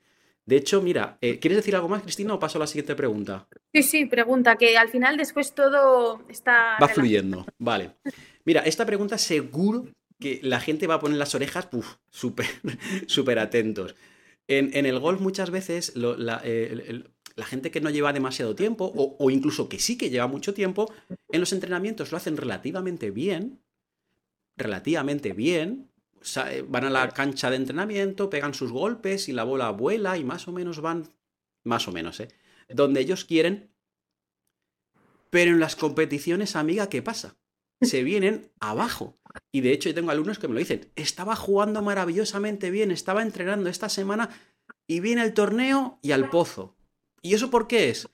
De hecho, mira, eh, ¿quieres decir algo más, Cristina, o paso a la siguiente pregunta? Sí, sí, pregunta, que al final después todo está... Va fluyendo, vale. Mira, esta pregunta seguro que la gente va a poner las orejas súper super atentos. En, el golf muchas veces la, gente que no lleva demasiado tiempo, o, incluso que sí que lleva mucho tiempo, en los entrenamientos lo hacen relativamente bien, relativamente bien, eh, van a la cancha de entrenamiento, pegan sus golpes y la bola vuela y más o menos van, más o menos, ¿eh? Donde ellos quieren. Pero en las competiciones, amiga, ¿qué pasa? Se vienen abajo. Y de hecho yo tengo alumnos que me lo dicen, estaba jugando maravillosamente bien, estaba entrenando esta semana y viene el torneo y al pozo. ¿Y eso por qué es?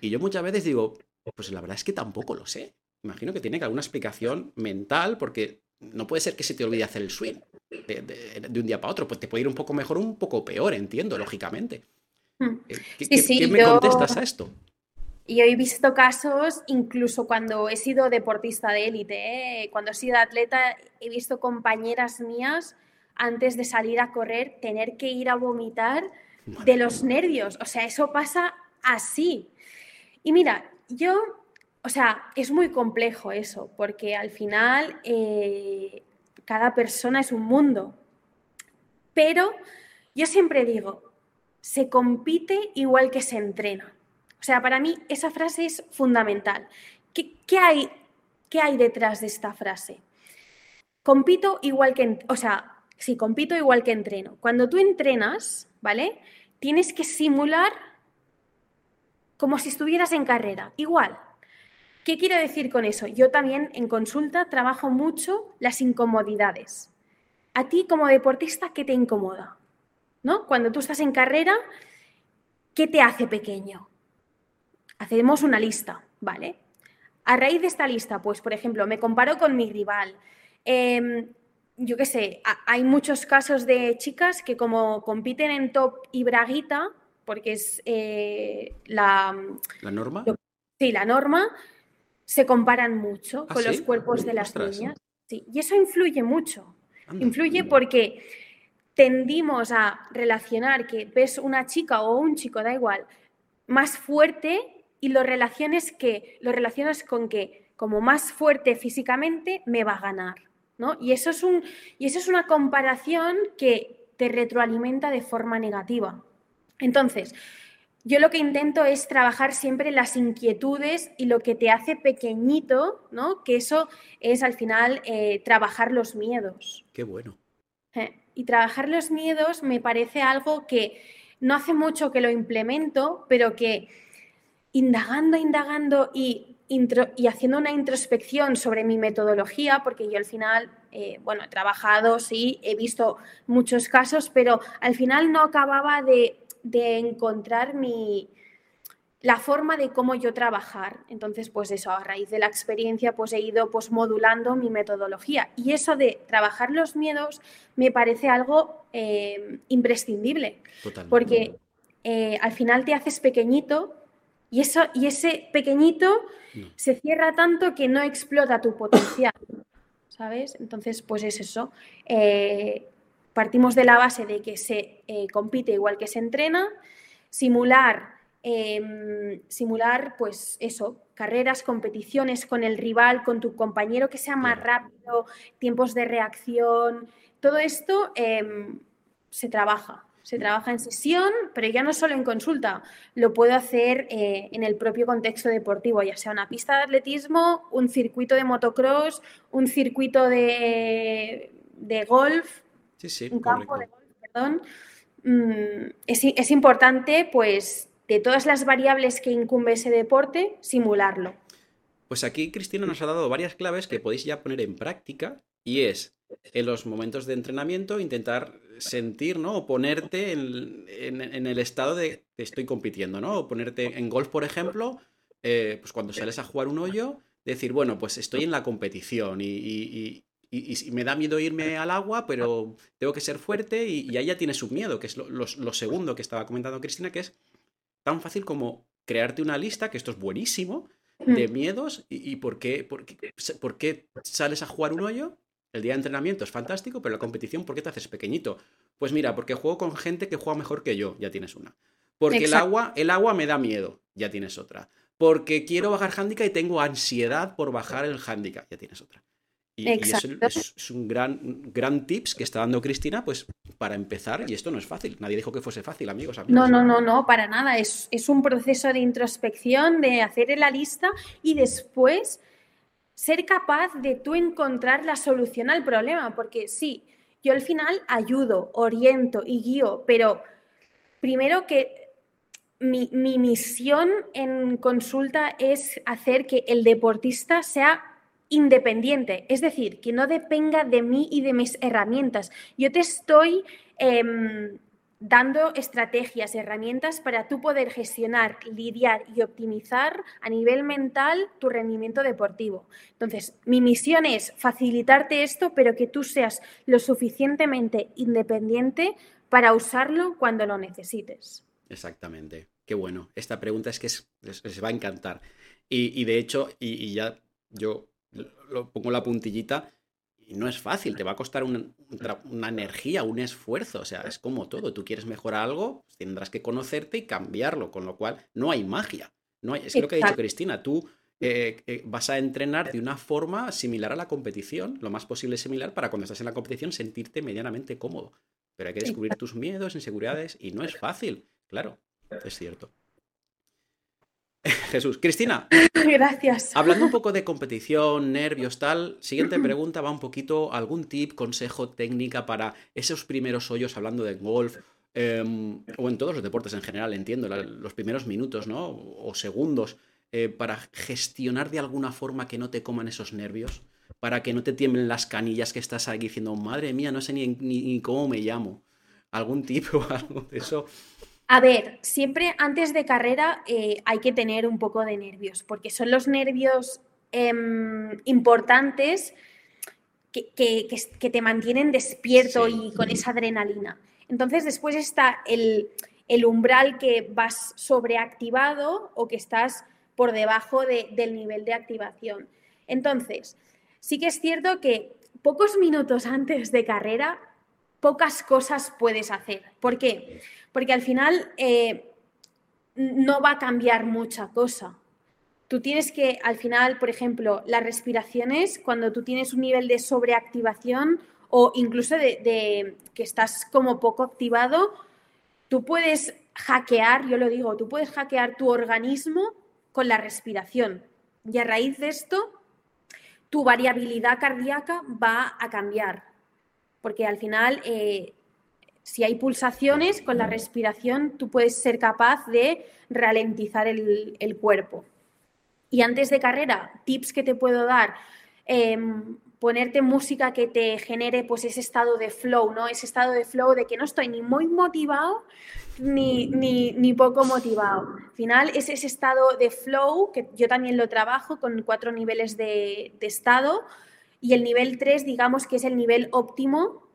Y yo muchas veces digo, pues la verdad es que tampoco lo sé. Imagino que tiene que alguna explicación mental porque no puede ser que se te olvide hacer el swing de, un día para otro. Pues te puede ir un poco mejor o un poco peor, entiendo, lógicamente. Hmm. Eh, ¿Qué, me contestas a esto? Y he visto casos, incluso cuando he sido deportista de élite, ¿eh? cuando he sido atleta, he visto compañeras mías antes de salir a correr tener que ir a vomitar de los nervios. O sea, eso pasa así. Y mira, yo, o sea, es muy complejo eso, porque al final eh, cada persona es un mundo. Pero yo siempre digo, se compite igual que se entrena. O sea, para mí esa frase es fundamental. ¿Qué, hay, qué hay detrás de esta frase? Compito igual que, o sea, sí, compito igual que entreno. Cuando tú entrenas, ¿vale? Tienes que simular como si estuvieras en carrera, igual. ¿Qué quiero decir con eso? Yo también en consulta trabajo mucho las incomodidades. A ti como deportista, ¿qué te incomoda? ¿No? Cuando tú estás en carrera, ¿qué te hace pequeño? Hacemos una lista, ¿vale? A raíz de esta lista, pues, por ejemplo, me comparo con mi rival. Em, yo qué sé, hay muchos casos de chicas que como compiten en top y braguita, porque es eh, la... ¿La norma? sí, la norma, se comparan mucho ¿Ah, con los cuerpos de las niñas. Sí, y eso influye mucho. influye porque tendimos a relacionar que ves una chica o un chico, da igual, más fuerte y lo relaciones, que, lo relacionas con que como más fuerte físicamente me va a ganar. ¿no? Y, eso es un, y eso es una comparación que te retroalimenta de forma negativa. Entonces, yo lo que intento es trabajar siempre las inquietudes y lo que te hace pequeñito, ¿no? Que eso es al final eh, trabajar los miedos. Qué bueno. Eh, y trabajar los miedos me parece algo que no hace mucho que lo implemento, pero que indagando, indagando y, y haciendo una introspección sobre mi metodología, porque yo al final, eh, bueno, he trabajado, sí, he visto muchos casos, pero al final no acababa de, encontrar mi, la forma de cómo yo trabajar. Entonces, pues eso, a raíz de la experiencia, pues he ido pues modulando mi metodología. Y eso de trabajar los miedos me parece algo eh, imprescindible. Porque eh, al final te haces pequeñito y, eso, y ese pequeñito se cierra tanto que no explota tu potencial, ¿sabes? Entonces, pues es eso. Eh, partimos de la base de que se eh, compite igual que se entrena, simular, em, simular, pues eso, carreras, competiciones con el rival, con tu compañero que sea más rápido, tiempos de reacción, todo esto em, se trabaja se trabaja en sesión, pero ya no solo en consulta, lo puedo hacer eh, en el propio contexto deportivo, ya sea una pista de atletismo, un circuito de motocross, un circuito de, golf, un campo de golf, perdón. Mm, es, es importante, pues, de todas las variables que incumbe ese deporte, simularlo. Pues aquí Cristina nos ha dado varias claves que podéis ya poner en práctica y es en los momentos de entrenamiento intentar sentir, ¿no? O ponerte en, el estado de estoy compitiendo, ¿no? O ponerte en golf, por ejemplo, eh, pues cuando sales a jugar un hoyo, decir, bueno, pues estoy en la competición y, me da miedo irme al agua, pero tengo que ser fuerte y, ahí ya tienes un miedo, que es lo, segundo que estaba comentando Cristina, que es tan fácil como crearte una lista, que esto es buenísimo, de mm. miedos y, por, qué, por, qué, por qué sales a jugar un hoyo El día de entrenamiento es fantástico, pero la competición, ¿por qué te haces pequeñito? Pues mira, porque juego con gente que juega mejor que yo, ya tienes una. Porque el agua, el agua me da miedo, ya tienes otra. Porque quiero bajar handicap y tengo ansiedad por bajar el handicap, ya tienes otra. Y, eso es, un gran, gran tips que está dando Cristina, pues para empezar, y esto no es fácil, nadie dijo que fuese fácil, amigos. No, no, no, no, para nada, es, es un proceso de introspección, de hacer la lista y después ser capaz de tú encontrar la solución al problema, porque sí, yo al final ayudo, oriento y guío, pero primero que mi, mi, misión en consulta es hacer que el deportista sea independiente, es decir, que no dependa de mí y de mis herramientas. Yo te estoy em, dando estrategias, herramientas para tú poder gestionar, lidiar y optimizar a nivel mental tu rendimiento deportivo. Entonces, mi misión es facilitarte esto, pero que tú seas lo suficientemente independiente para usarlo cuando lo necesites. Exactamente. Qué bueno. Esta pregunta es que les, va a encantar. Y, de hecho, y ya yo lo pongo la puntillita, y no es fácil, te va a costar una, energía, un esfuerzo, o sea, es como todo, tú quieres mejorar algo, pues tendrás que conocerte y cambiarlo, con lo cual no hay magia, no hay, es lo que ha dicho Cristina, tú eh, eh, vas a entrenar de una forma similar a la competición, lo más posible similar para cuando estás en la competición sentirte medianamente cómodo, pero hay que descubrir tus miedos, inseguridades y no es fácil, claro, es cierto. Jesús. Cristina. Gracias. Hablando un poco de competición, nervios, tal, siguiente pregunta va un poquito, algún tip, consejo, técnica para esos primeros hoyos, hablando de golf, em, o en todos los deportes en general, entiendo, los primeros minutos, ¿no? O segundos, eh, para gestionar de alguna forma que no te coman esos nervios, para que no te tiemblen las canillas que estás ahí diciendo, madre mía, no sé ni, ni cómo me llamo. ¿Algún tip o algo de eso? A ver, siempre antes de carrera eh, hay que tener un poco de nervios, porque son los nervios em, importantes que, te mantienen despierto y con esa adrenalina. Entonces después está el, umbral que vas sobreactivado o que estás por debajo del nivel de activación. Entonces, sí que es cierto que pocos minutos antes de carrera, pocas cosas puedes hacer. ¿Por qué? Porque al final eh, no va a cambiar mucha cosa. Tú tienes que, al final, por ejemplo, las respiraciones, cuando tú tienes un nivel de sobreactivación o incluso de, que estás como poco activado, tú puedes hackear, yo lo digo, tú puedes hackear tu organismo con la respiración. Y a raíz de esto, tu variabilidad cardíaca va a cambiar. Porque al final eh, si hay pulsaciones, con la respiración tú puedes ser capaz de ralentizar el, cuerpo. Y antes de carrera, tips que te puedo dar, em, ponerte música que te genere pues ese estado de flow, ¿no? Ese estado de flow de que no estoy ni muy motivado ni, ni, poco motivado. Al final es ese estado de flow que yo también lo trabajo con cuatro niveles de, de estado y el nivel 3 digamos que es el nivel óptimo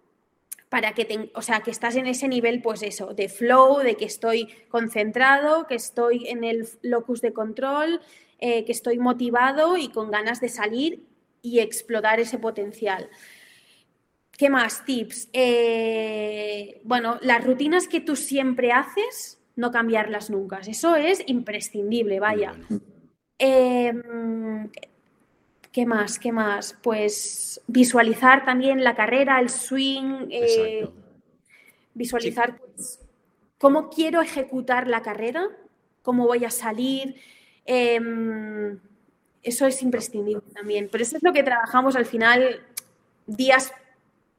para que, te, o sea, que estás en ese nivel, pues eso, de flow, de que estoy concentrado, que estoy en el locus de control, eh, que estoy motivado y con ganas de salir y explotar ese potencial. ¿Qué más tips? Eh, bueno, las rutinas que tú siempre haces, no cambiarlas nunca. Eso es imprescindible, vaya. ¿Qué más? ¿Qué más? Pues visualizar también la carrera, el swing, eh, visualizar pues, cómo quiero ejecutar la carrera, cómo voy a salir. Em, eso es imprescindible también. Pero eso es lo que trabajamos al final días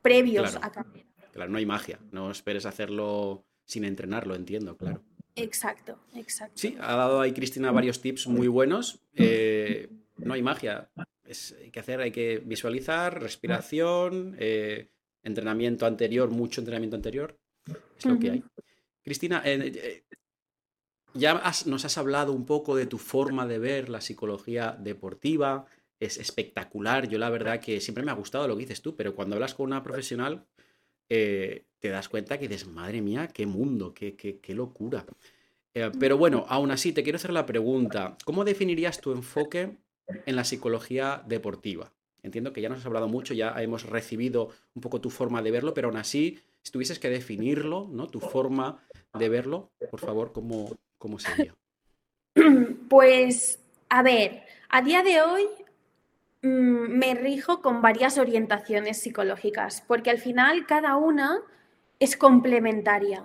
previos a carrera. Claro, no hay magia. No esperes hacerlo sin entrenarlo, entiendo, claro. Exacto, exacto. Sí, ha dado ahí Cristina varios tips muy buenos. Eh, no hay magia hay que hacer, hay que visualizar, respiración, eh, entrenamiento anterior, mucho entrenamiento anterior. Es lo que hay. Cristina, eh, eh, ya nos has hablado un poco de tu forma de ver la psicología deportiva. Es espectacular. Yo la verdad que siempre me ha gustado lo que dices tú, pero cuando hablas con una profesional te das cuenta que dices, madre mía, qué mundo, qué, qué, qué locura. pero bueno, aún así te quiero hacer la pregunta, ¿cómo definirías tu enfoque en la psicología deportiva. entiendo que ya nos has hablado mucho, ya hemos recibido un poco tu forma de verlo, pero aún así, si tuvieses que definirlo, ¿no? Tu forma de verlo, por favor, ¿cómo, cómo sería? Pues, a ver, a día de hoy mm, me rijo con varias orientaciones psicológicas, porque al final cada una es complementaria.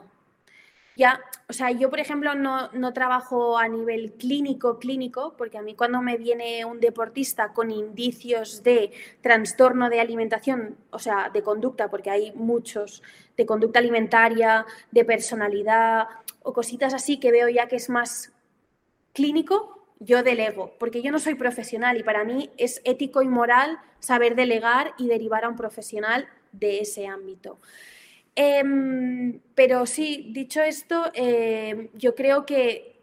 Ya, o sea, yo por ejemplo no, no, trabajo a nivel clínico, clínico, porque a mí cuando me viene un deportista con indicios de trastorno de alimentación, o sea, de conducta, porque hay muchos, de conducta alimentaria, de personalidad o cositas así que veo ya que es más clínico, yo delego, porque yo no soy profesional y para mí es ético y moral saber delegar y derivar a un profesional de ese ámbito. Em, pero sí, dicho esto, em, yo creo que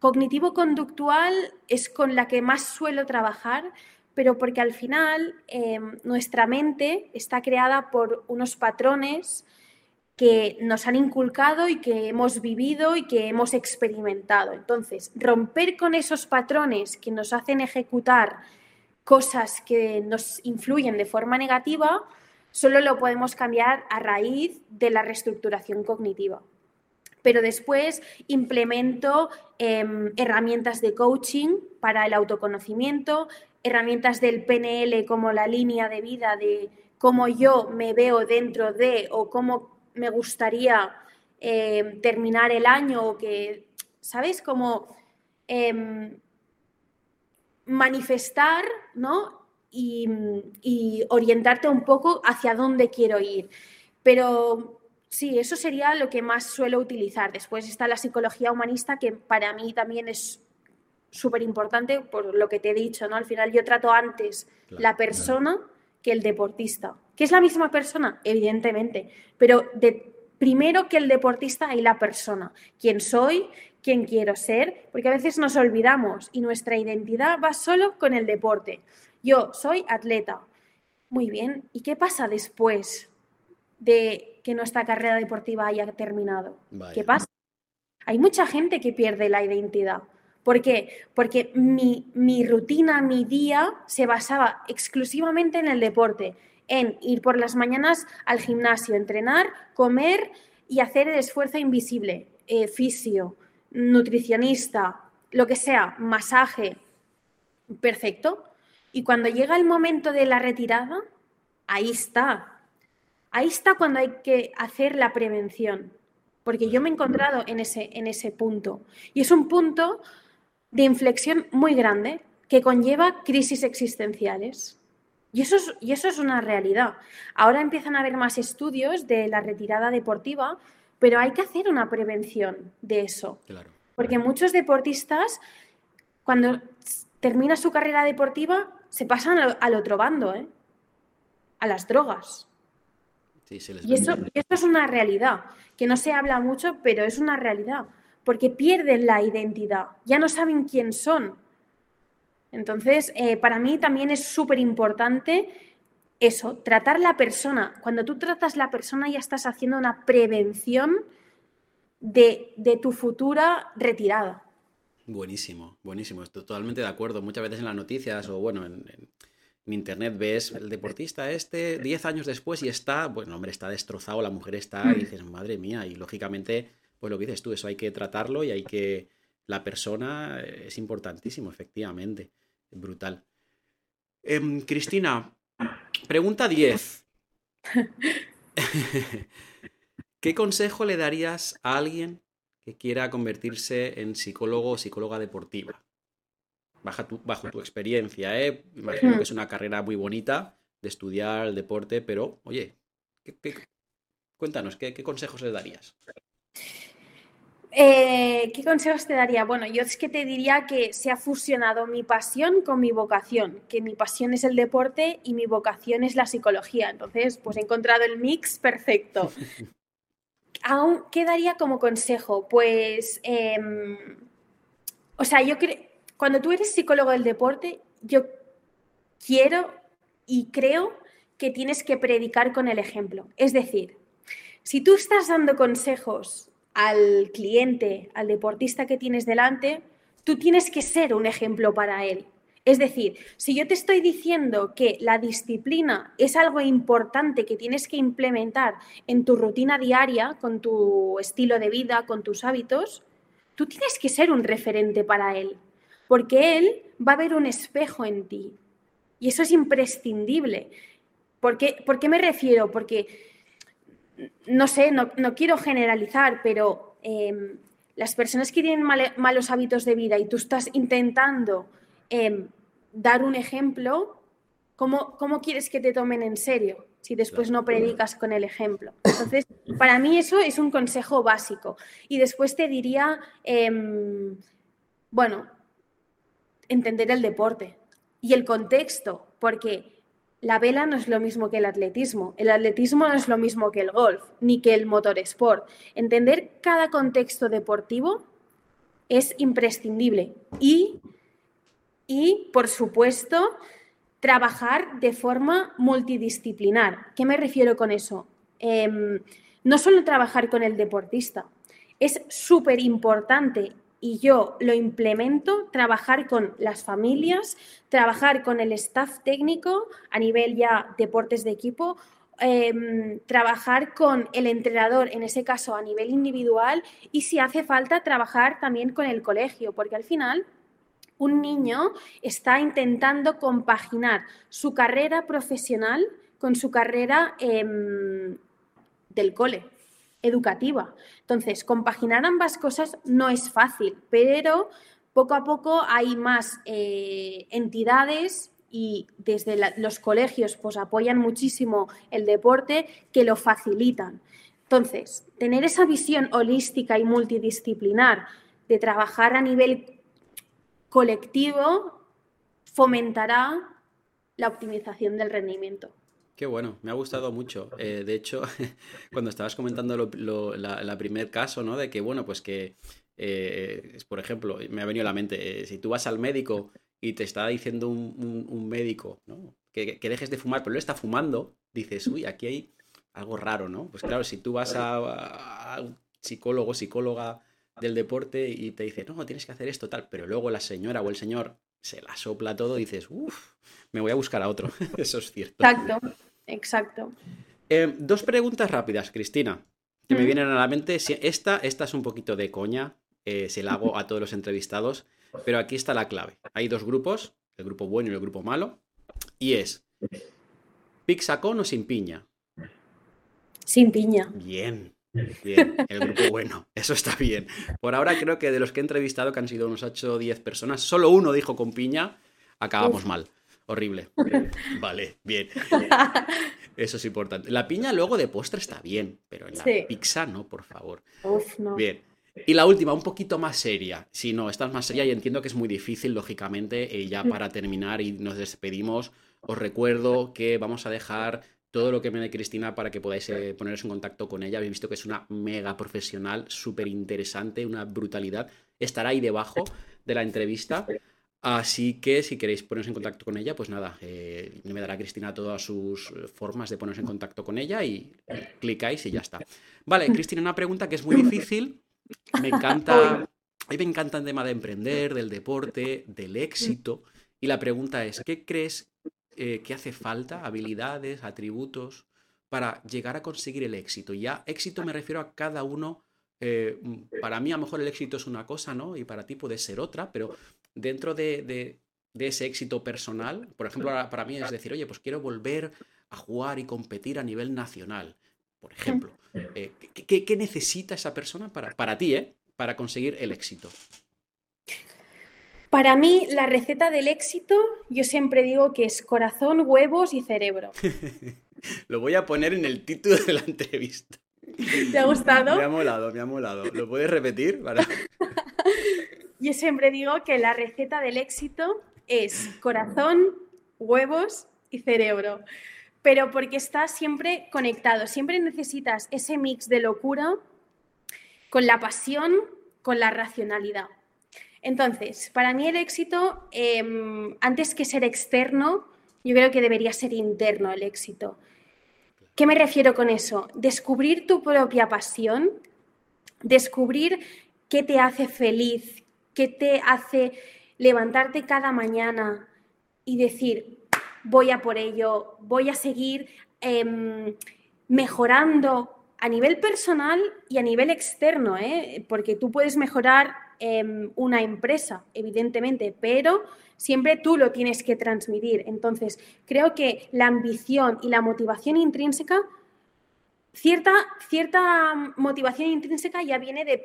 cognitivo-conductual es con la que más suelo trabajar, pero porque al final em, nuestra mente está creada por unos patrones que nos han inculcado y que hemos vivido y que hemos experimentado. Entonces, romper con esos patrones que nos hacen ejecutar cosas que nos influyen de forma negativa, solo lo podemos cambiar a raíz de la reestructuración cognitiva. Pero después implemento em, herramientas de coaching para el autoconocimiento, herramientas del PNL como la línea de vida de cómo yo me veo dentro de o cómo me gustaría em, terminar el año o que, ¿sabes? Como em, manifestar, ¿no? Y, orientarte un poco hacia dónde quiero ir. Pero sí, eso sería lo que más suelo utilizar. Después está la psicología humanista, que para mí también es súper importante por lo que te he dicho, ¿no? Al final yo trato antes la persona que el deportista. ¿Que es la misma persona? Evidentemente, pero de, primero que el deportista hay la persona. ¿Quién soy? ¿Quién quiero ser? Porque a veces nos olvidamos y nuestra identidad va solo con el deporte. Yo soy atleta. Muy bien. ¿Y qué pasa después de que nuestra carrera deportiva haya terminado? ¿Qué pasa? Hay mucha gente que pierde la identidad. ¿Por qué? Porque mi, mi, rutina, mi día se basaba exclusivamente en el deporte, en ir por las mañanas al gimnasio, entrenar, comer y hacer el esfuerzo invisible, eh, fisio, nutricionista, lo que sea, masaje. Perfecto. Y cuando llega el momento de la retirada, ahí está. Ahí está cuando hay que hacer la prevención. Porque yo me he encontrado en ese, en ese punto. Y es un punto de inflexión muy grande que conlleva crisis existenciales. Y eso, es, y eso es una realidad. Ahora empiezan a haber más estudios de la retirada deportiva, pero hay que hacer una prevención de eso. Porque muchos deportistas, cuando termina su carrera deportiva, se pasan al, otro bando, ¿eh? a las drogas. y, eso, es una realidad, que no se habla mucho, pero es una realidad, porque pierden la identidad, ya no saben quién son. Entonces, eh, para mí también es súper importante eso, tratar la persona. Cuando tú tratas la persona ya estás haciendo una prevención de, de tu futura retirada. Buenísimo, buenísimo, estoy totalmente de acuerdo. Muchas veces en las noticias o bueno, en, internet ves el deportista este 10 años después y está, bueno, hombre, está destrozado, la mujer está y mm. dices, madre mía, y lógicamente, pues lo que dices tú, eso hay que tratarlo y hay que, la persona es importantísimo, efectivamente, brutal. Em, Cristina, pregunta 10. ¿Qué consejo le darías a alguien que quiera convertirse en psicólogo o psicóloga deportiva. Bajo tu, bajo tu experiencia, ¿eh? Imagino que es una carrera muy bonita de estudiar el deporte, pero oye, cuéntanos, ¿qué, consejos le darías? Eh, ¿Qué consejos te daría? Bueno, yo es que te diría que se ha fusionado mi pasión con mi vocación, que mi pasión es el deporte y mi vocación es la psicología. Entonces, pues he encontrado el mix perfecto. aún quedaría como consejo, pues, em, o sea, yo creo, cuando tú eres psicólogo del deporte, yo quiero y creo que tienes que predicar con el ejemplo. Es decir, si tú estás dando consejos al cliente, al deportista que tienes delante, tú tienes que ser un ejemplo para él. Es decir, si yo te estoy diciendo que la disciplina es algo importante que tienes que implementar en tu rutina diaria, con tu estilo de vida, con tus hábitos, tú tienes que ser un referente para él, porque él va a ver un espejo en ti. Y eso es imprescindible. ¿Por qué, me refiero? Porque, no sé, no, quiero generalizar, pero em, las personas que tienen malos hábitos de vida y tú estás intentando em, dar un ejemplo, ¿cómo, ¿cómo, quieres que te tomen en serio si después no predicas con el ejemplo? Entonces, para mí eso es un consejo básico. Y después te diría, em, bueno, entender el deporte y el contexto, porque la vela no es lo mismo que el atletismo, el atletismo no es lo mismo que el golf, ni que el motorsport. Entender cada contexto deportivo es imprescindible y, y por supuesto, trabajar de forma multidisciplinar. ¿Qué me refiero con eso? Em, no solo trabajar con el deportista, es súper importante y yo lo implemento, trabajar con las familias, trabajar con el staff técnico a nivel ya deportes de equipo, em, trabajar con el entrenador, en ese caso a nivel individual, y si hace falta, trabajar también con el colegio, porque al final un niño está intentando compaginar su carrera profesional con su carrera em, del cole educativa. Entonces, compaginar ambas cosas no es fácil, pero poco a poco hay más eh, entidades y desde los colegios pues apoyan muchísimo el deporte que lo facilitan. Entonces, tener esa visión holística y multidisciplinar de trabajar a nivel colectivo fomentará la optimización del rendimiento. Qué bueno, me ha gustado mucho. Eh, de hecho, cuando estabas comentando lo, la, primer caso, ¿no? De que, bueno, pues que, eh, por ejemplo, me ha venido a la mente, eh, si tú vas al médico y te está diciendo un, médico, ¿no? Que, dejes de fumar, pero él está fumando, dices, uy, aquí hay algo raro, ¿no? Pues claro, si tú vas a, a un psicólogo, psicóloga del deporte y te dice, no, tienes que hacer esto, tal, pero luego la señora o el señor se la sopla todo y dices, uff, me voy a buscar a otro. Eso es cierto. Exacto. Exacto. Eh, dos preguntas rápidas, Cristina, que me vienen a la mente. Esta, esta es un poquito de coña, eh, se la hago a todos los entrevistados, pero aquí está la clave. Hay dos grupos, el grupo bueno y el grupo malo, y es pizza con o sin piña. Sin piña. Bien, Bien, el grupo bueno, eso está bien. Por ahora creo que de los que he entrevistado, que han sido unos 8 o 10 personas, solo uno dijo con piña, acabamos mal. Horrible. Vale, bien. Eso es importante. La piña luego de postre está bien, pero en la pizza no, por favor. Bien. Y la última, un poquito más seria. Si no, esta es más seria y entiendo que es muy difícil, lógicamente. Y ya para terminar y nos despedimos, os recuerdo que vamos a dejar todo lo que me dé Cristina para que podáis eh, poneros en contacto con ella. Habéis visto que es una mega profesional, súper interesante, una brutalidad. Estará ahí debajo de la entrevista. Así que si queréis poneros en contacto con ella, pues nada, eh, me dará Cristina todas sus formas de poneros en contacto con ella y clicáis y ya está. Vale, Cristina, una pregunta que es muy difícil. Me encanta, a mí me encanta el tema de emprender, del deporte, del éxito. Y la pregunta es, ¿qué crees eh, que hace falta? Habilidades, atributos para llegar a conseguir el éxito. Ya éxito me refiero a cada uno eh, para mí a lo mejor el éxito es una cosa, ¿no? Y para ti puede ser otra, pero dentro de, ese éxito personal, por ejemplo, para mí es decir, oye, pues quiero volver a jugar y competir a nivel nacional, por ejemplo. Eh, ¿qué, necesita esa persona para, para ti, eh? Para conseguir el éxito. Para mí, la receta del éxito, yo siempre digo que es corazón, huevos y cerebro. Lo voy a poner en el título de la entrevista. ¿Te ha gustado? Me ha molado, me ha molado. ¿Lo puedes repetir? Para... Yo siempre digo que la receta del éxito es corazón, huevos y cerebro. Pero porque está siempre conectado. Siempre necesitas ese mix de locura con la pasión, con la racionalidad. Entonces, para mí el éxito, em, antes que ser externo, yo creo que debería ser interno el éxito. ¿Qué me refiero con eso? Descubrir tu propia pasión, descubrir qué te hace feliz, qué te hace levantarte cada mañana, y decir, voy a por ello, voy a seguir em, mejorando a nivel personal y a nivel externo, ¿eh? porque tú puedes mejorar em, una empresa, evidentemente, pero siempre tú lo tienes que transmitir. Entonces, creo que la ambición y la motivación intrínseca, cierta, cierta motivación intrínseca ya viene de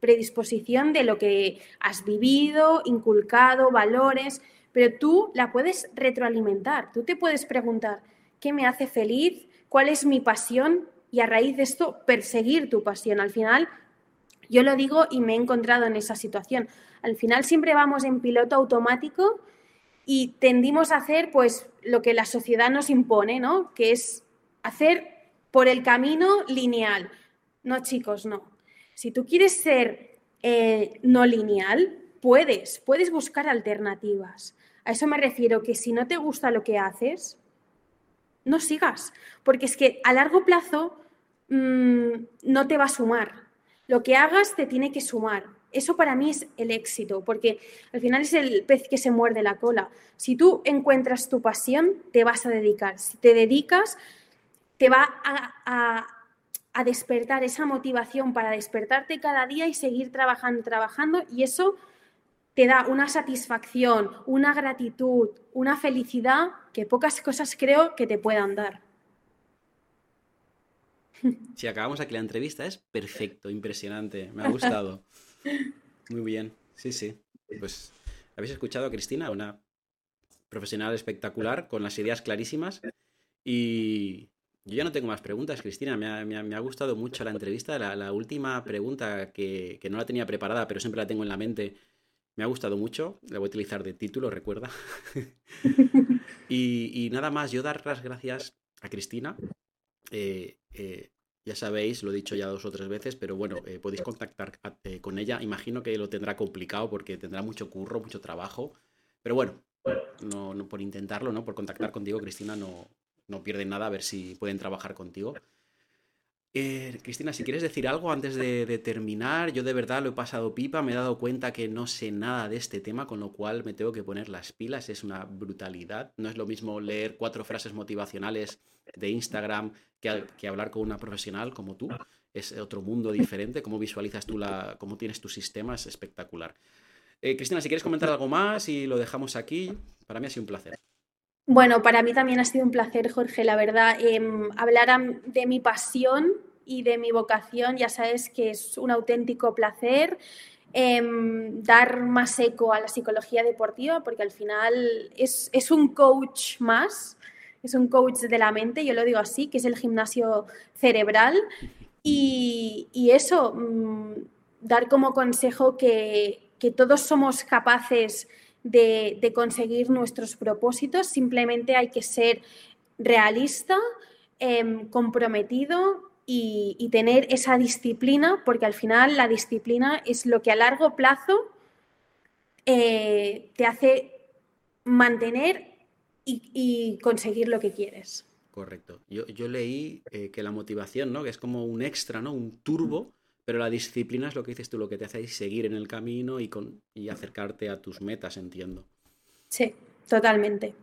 predisposición de lo que has vivido, inculcado, valores, pero tú la puedes retroalimentar. Tú te puedes preguntar, ¿qué me hace feliz? ¿Cuál es mi pasión? Y a raíz de esto, perseguir tu pasión. Al final, yo lo digo y me he encontrado en esa situación. Al final siempre vamos en piloto automático y tendimos a hacer pues lo que la sociedad nos impone, ¿no? Que es hacer por el camino lineal. No, chicos, no. Si tú quieres ser eh, no lineal, puedes, puedes buscar alternativas. A eso me refiero que si no te gusta lo que haces, no sigas, porque es que a largo plazo mm, no te va a sumar. Lo que hagas te tiene que sumar. Eso para mí es el éxito, porque al final es el pez que se muerde la cola. Si tú encuentras tu pasión, te vas a dedicar. Si te dedicas, te va a, despertar esa motivación para despertarte cada día y seguir trabajando, trabajando, y eso te da una satisfacción, una gratitud, una felicidad que pocas cosas creo que te puedan dar. Si acabamos aquí la entrevista, es perfecto, impresionante, me ha gustado. Muy bien, sí, sí. Pues habéis escuchado a Cristina, una profesional espectacular, con las ideas clarísimas. Y yo ya no tengo más preguntas, Cristina. Me ha, gustado mucho la entrevista. La, última pregunta que, no la tenía preparada, pero siempre la tengo en la mente, me ha gustado mucho. La voy a utilizar de título, recuerda. y, nada más, yo dar las gracias a Cristina. Eh, eh, ya sabéis, lo he dicho ya dos o tres veces, pero bueno, eh, podéis contactar con ella. Imagino que lo tendrá complicado porque tendrá mucho curro, mucho trabajo. Pero bueno, no, no por intentarlo, ¿no? Por contactar contigo, Cristina, no, no pierden nada a ver si pueden trabajar contigo. Eh, Cristina, si quieres decir algo antes de, terminar, yo de verdad lo he pasado pipa, me he dado cuenta que no sé nada de este tema, con lo cual me tengo que poner las pilas, es una brutalidad. No es lo mismo leer cuatro frases motivacionales de Instagram que, hablar con una profesional como tú. Es otro mundo diferente, cómo visualizas tú la, cómo tienes tu sistema, es espectacular. Eh, Cristina, si quieres comentar algo más y lo dejamos aquí, para mí ha sido un placer. Bueno, para mí también ha sido un placer, Jorge, la verdad. Em, hablar de mi pasión y de mi vocación, ya sabes que es un auténtico placer. Em, dar más eco a la psicología deportiva, porque al final es, un coach más, es un coach de la mente, yo lo digo así, que es el gimnasio cerebral. Y, eso, mm, dar como consejo que, que todos somos capaces de, conseguir nuestros propósitos, simplemente hay que ser realista, em, comprometido y, tener esa disciplina, porque al final la disciplina es lo que a largo plazo eh, te hace mantener y, conseguir lo que quieres. Correcto. Yo, leí eh, que la motivación, ¿no? Que es como un extra, ¿no? Un turbo pero la disciplina es lo que dices tú, lo que te hace seguir en el camino y, con, y acercarte a tus metas, entiendo. Sí, totalmente.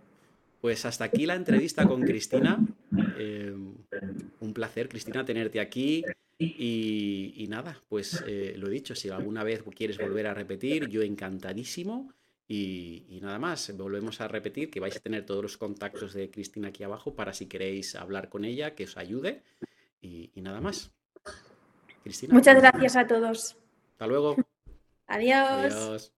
Pues hasta aquí la entrevista con Cristina. Eh, un placer, Cristina, tenerte aquí. Y, nada, pues eh, lo he dicho, si alguna vez quieres volver a repetir, yo encantadísimo. Y, nada más, volvemos a repetir que vais a tener todos los contactos de Cristina aquí abajo para si queréis hablar con ella, que os ayude. y nada más. Muchas gracias a todos. Hasta luego. Adiós.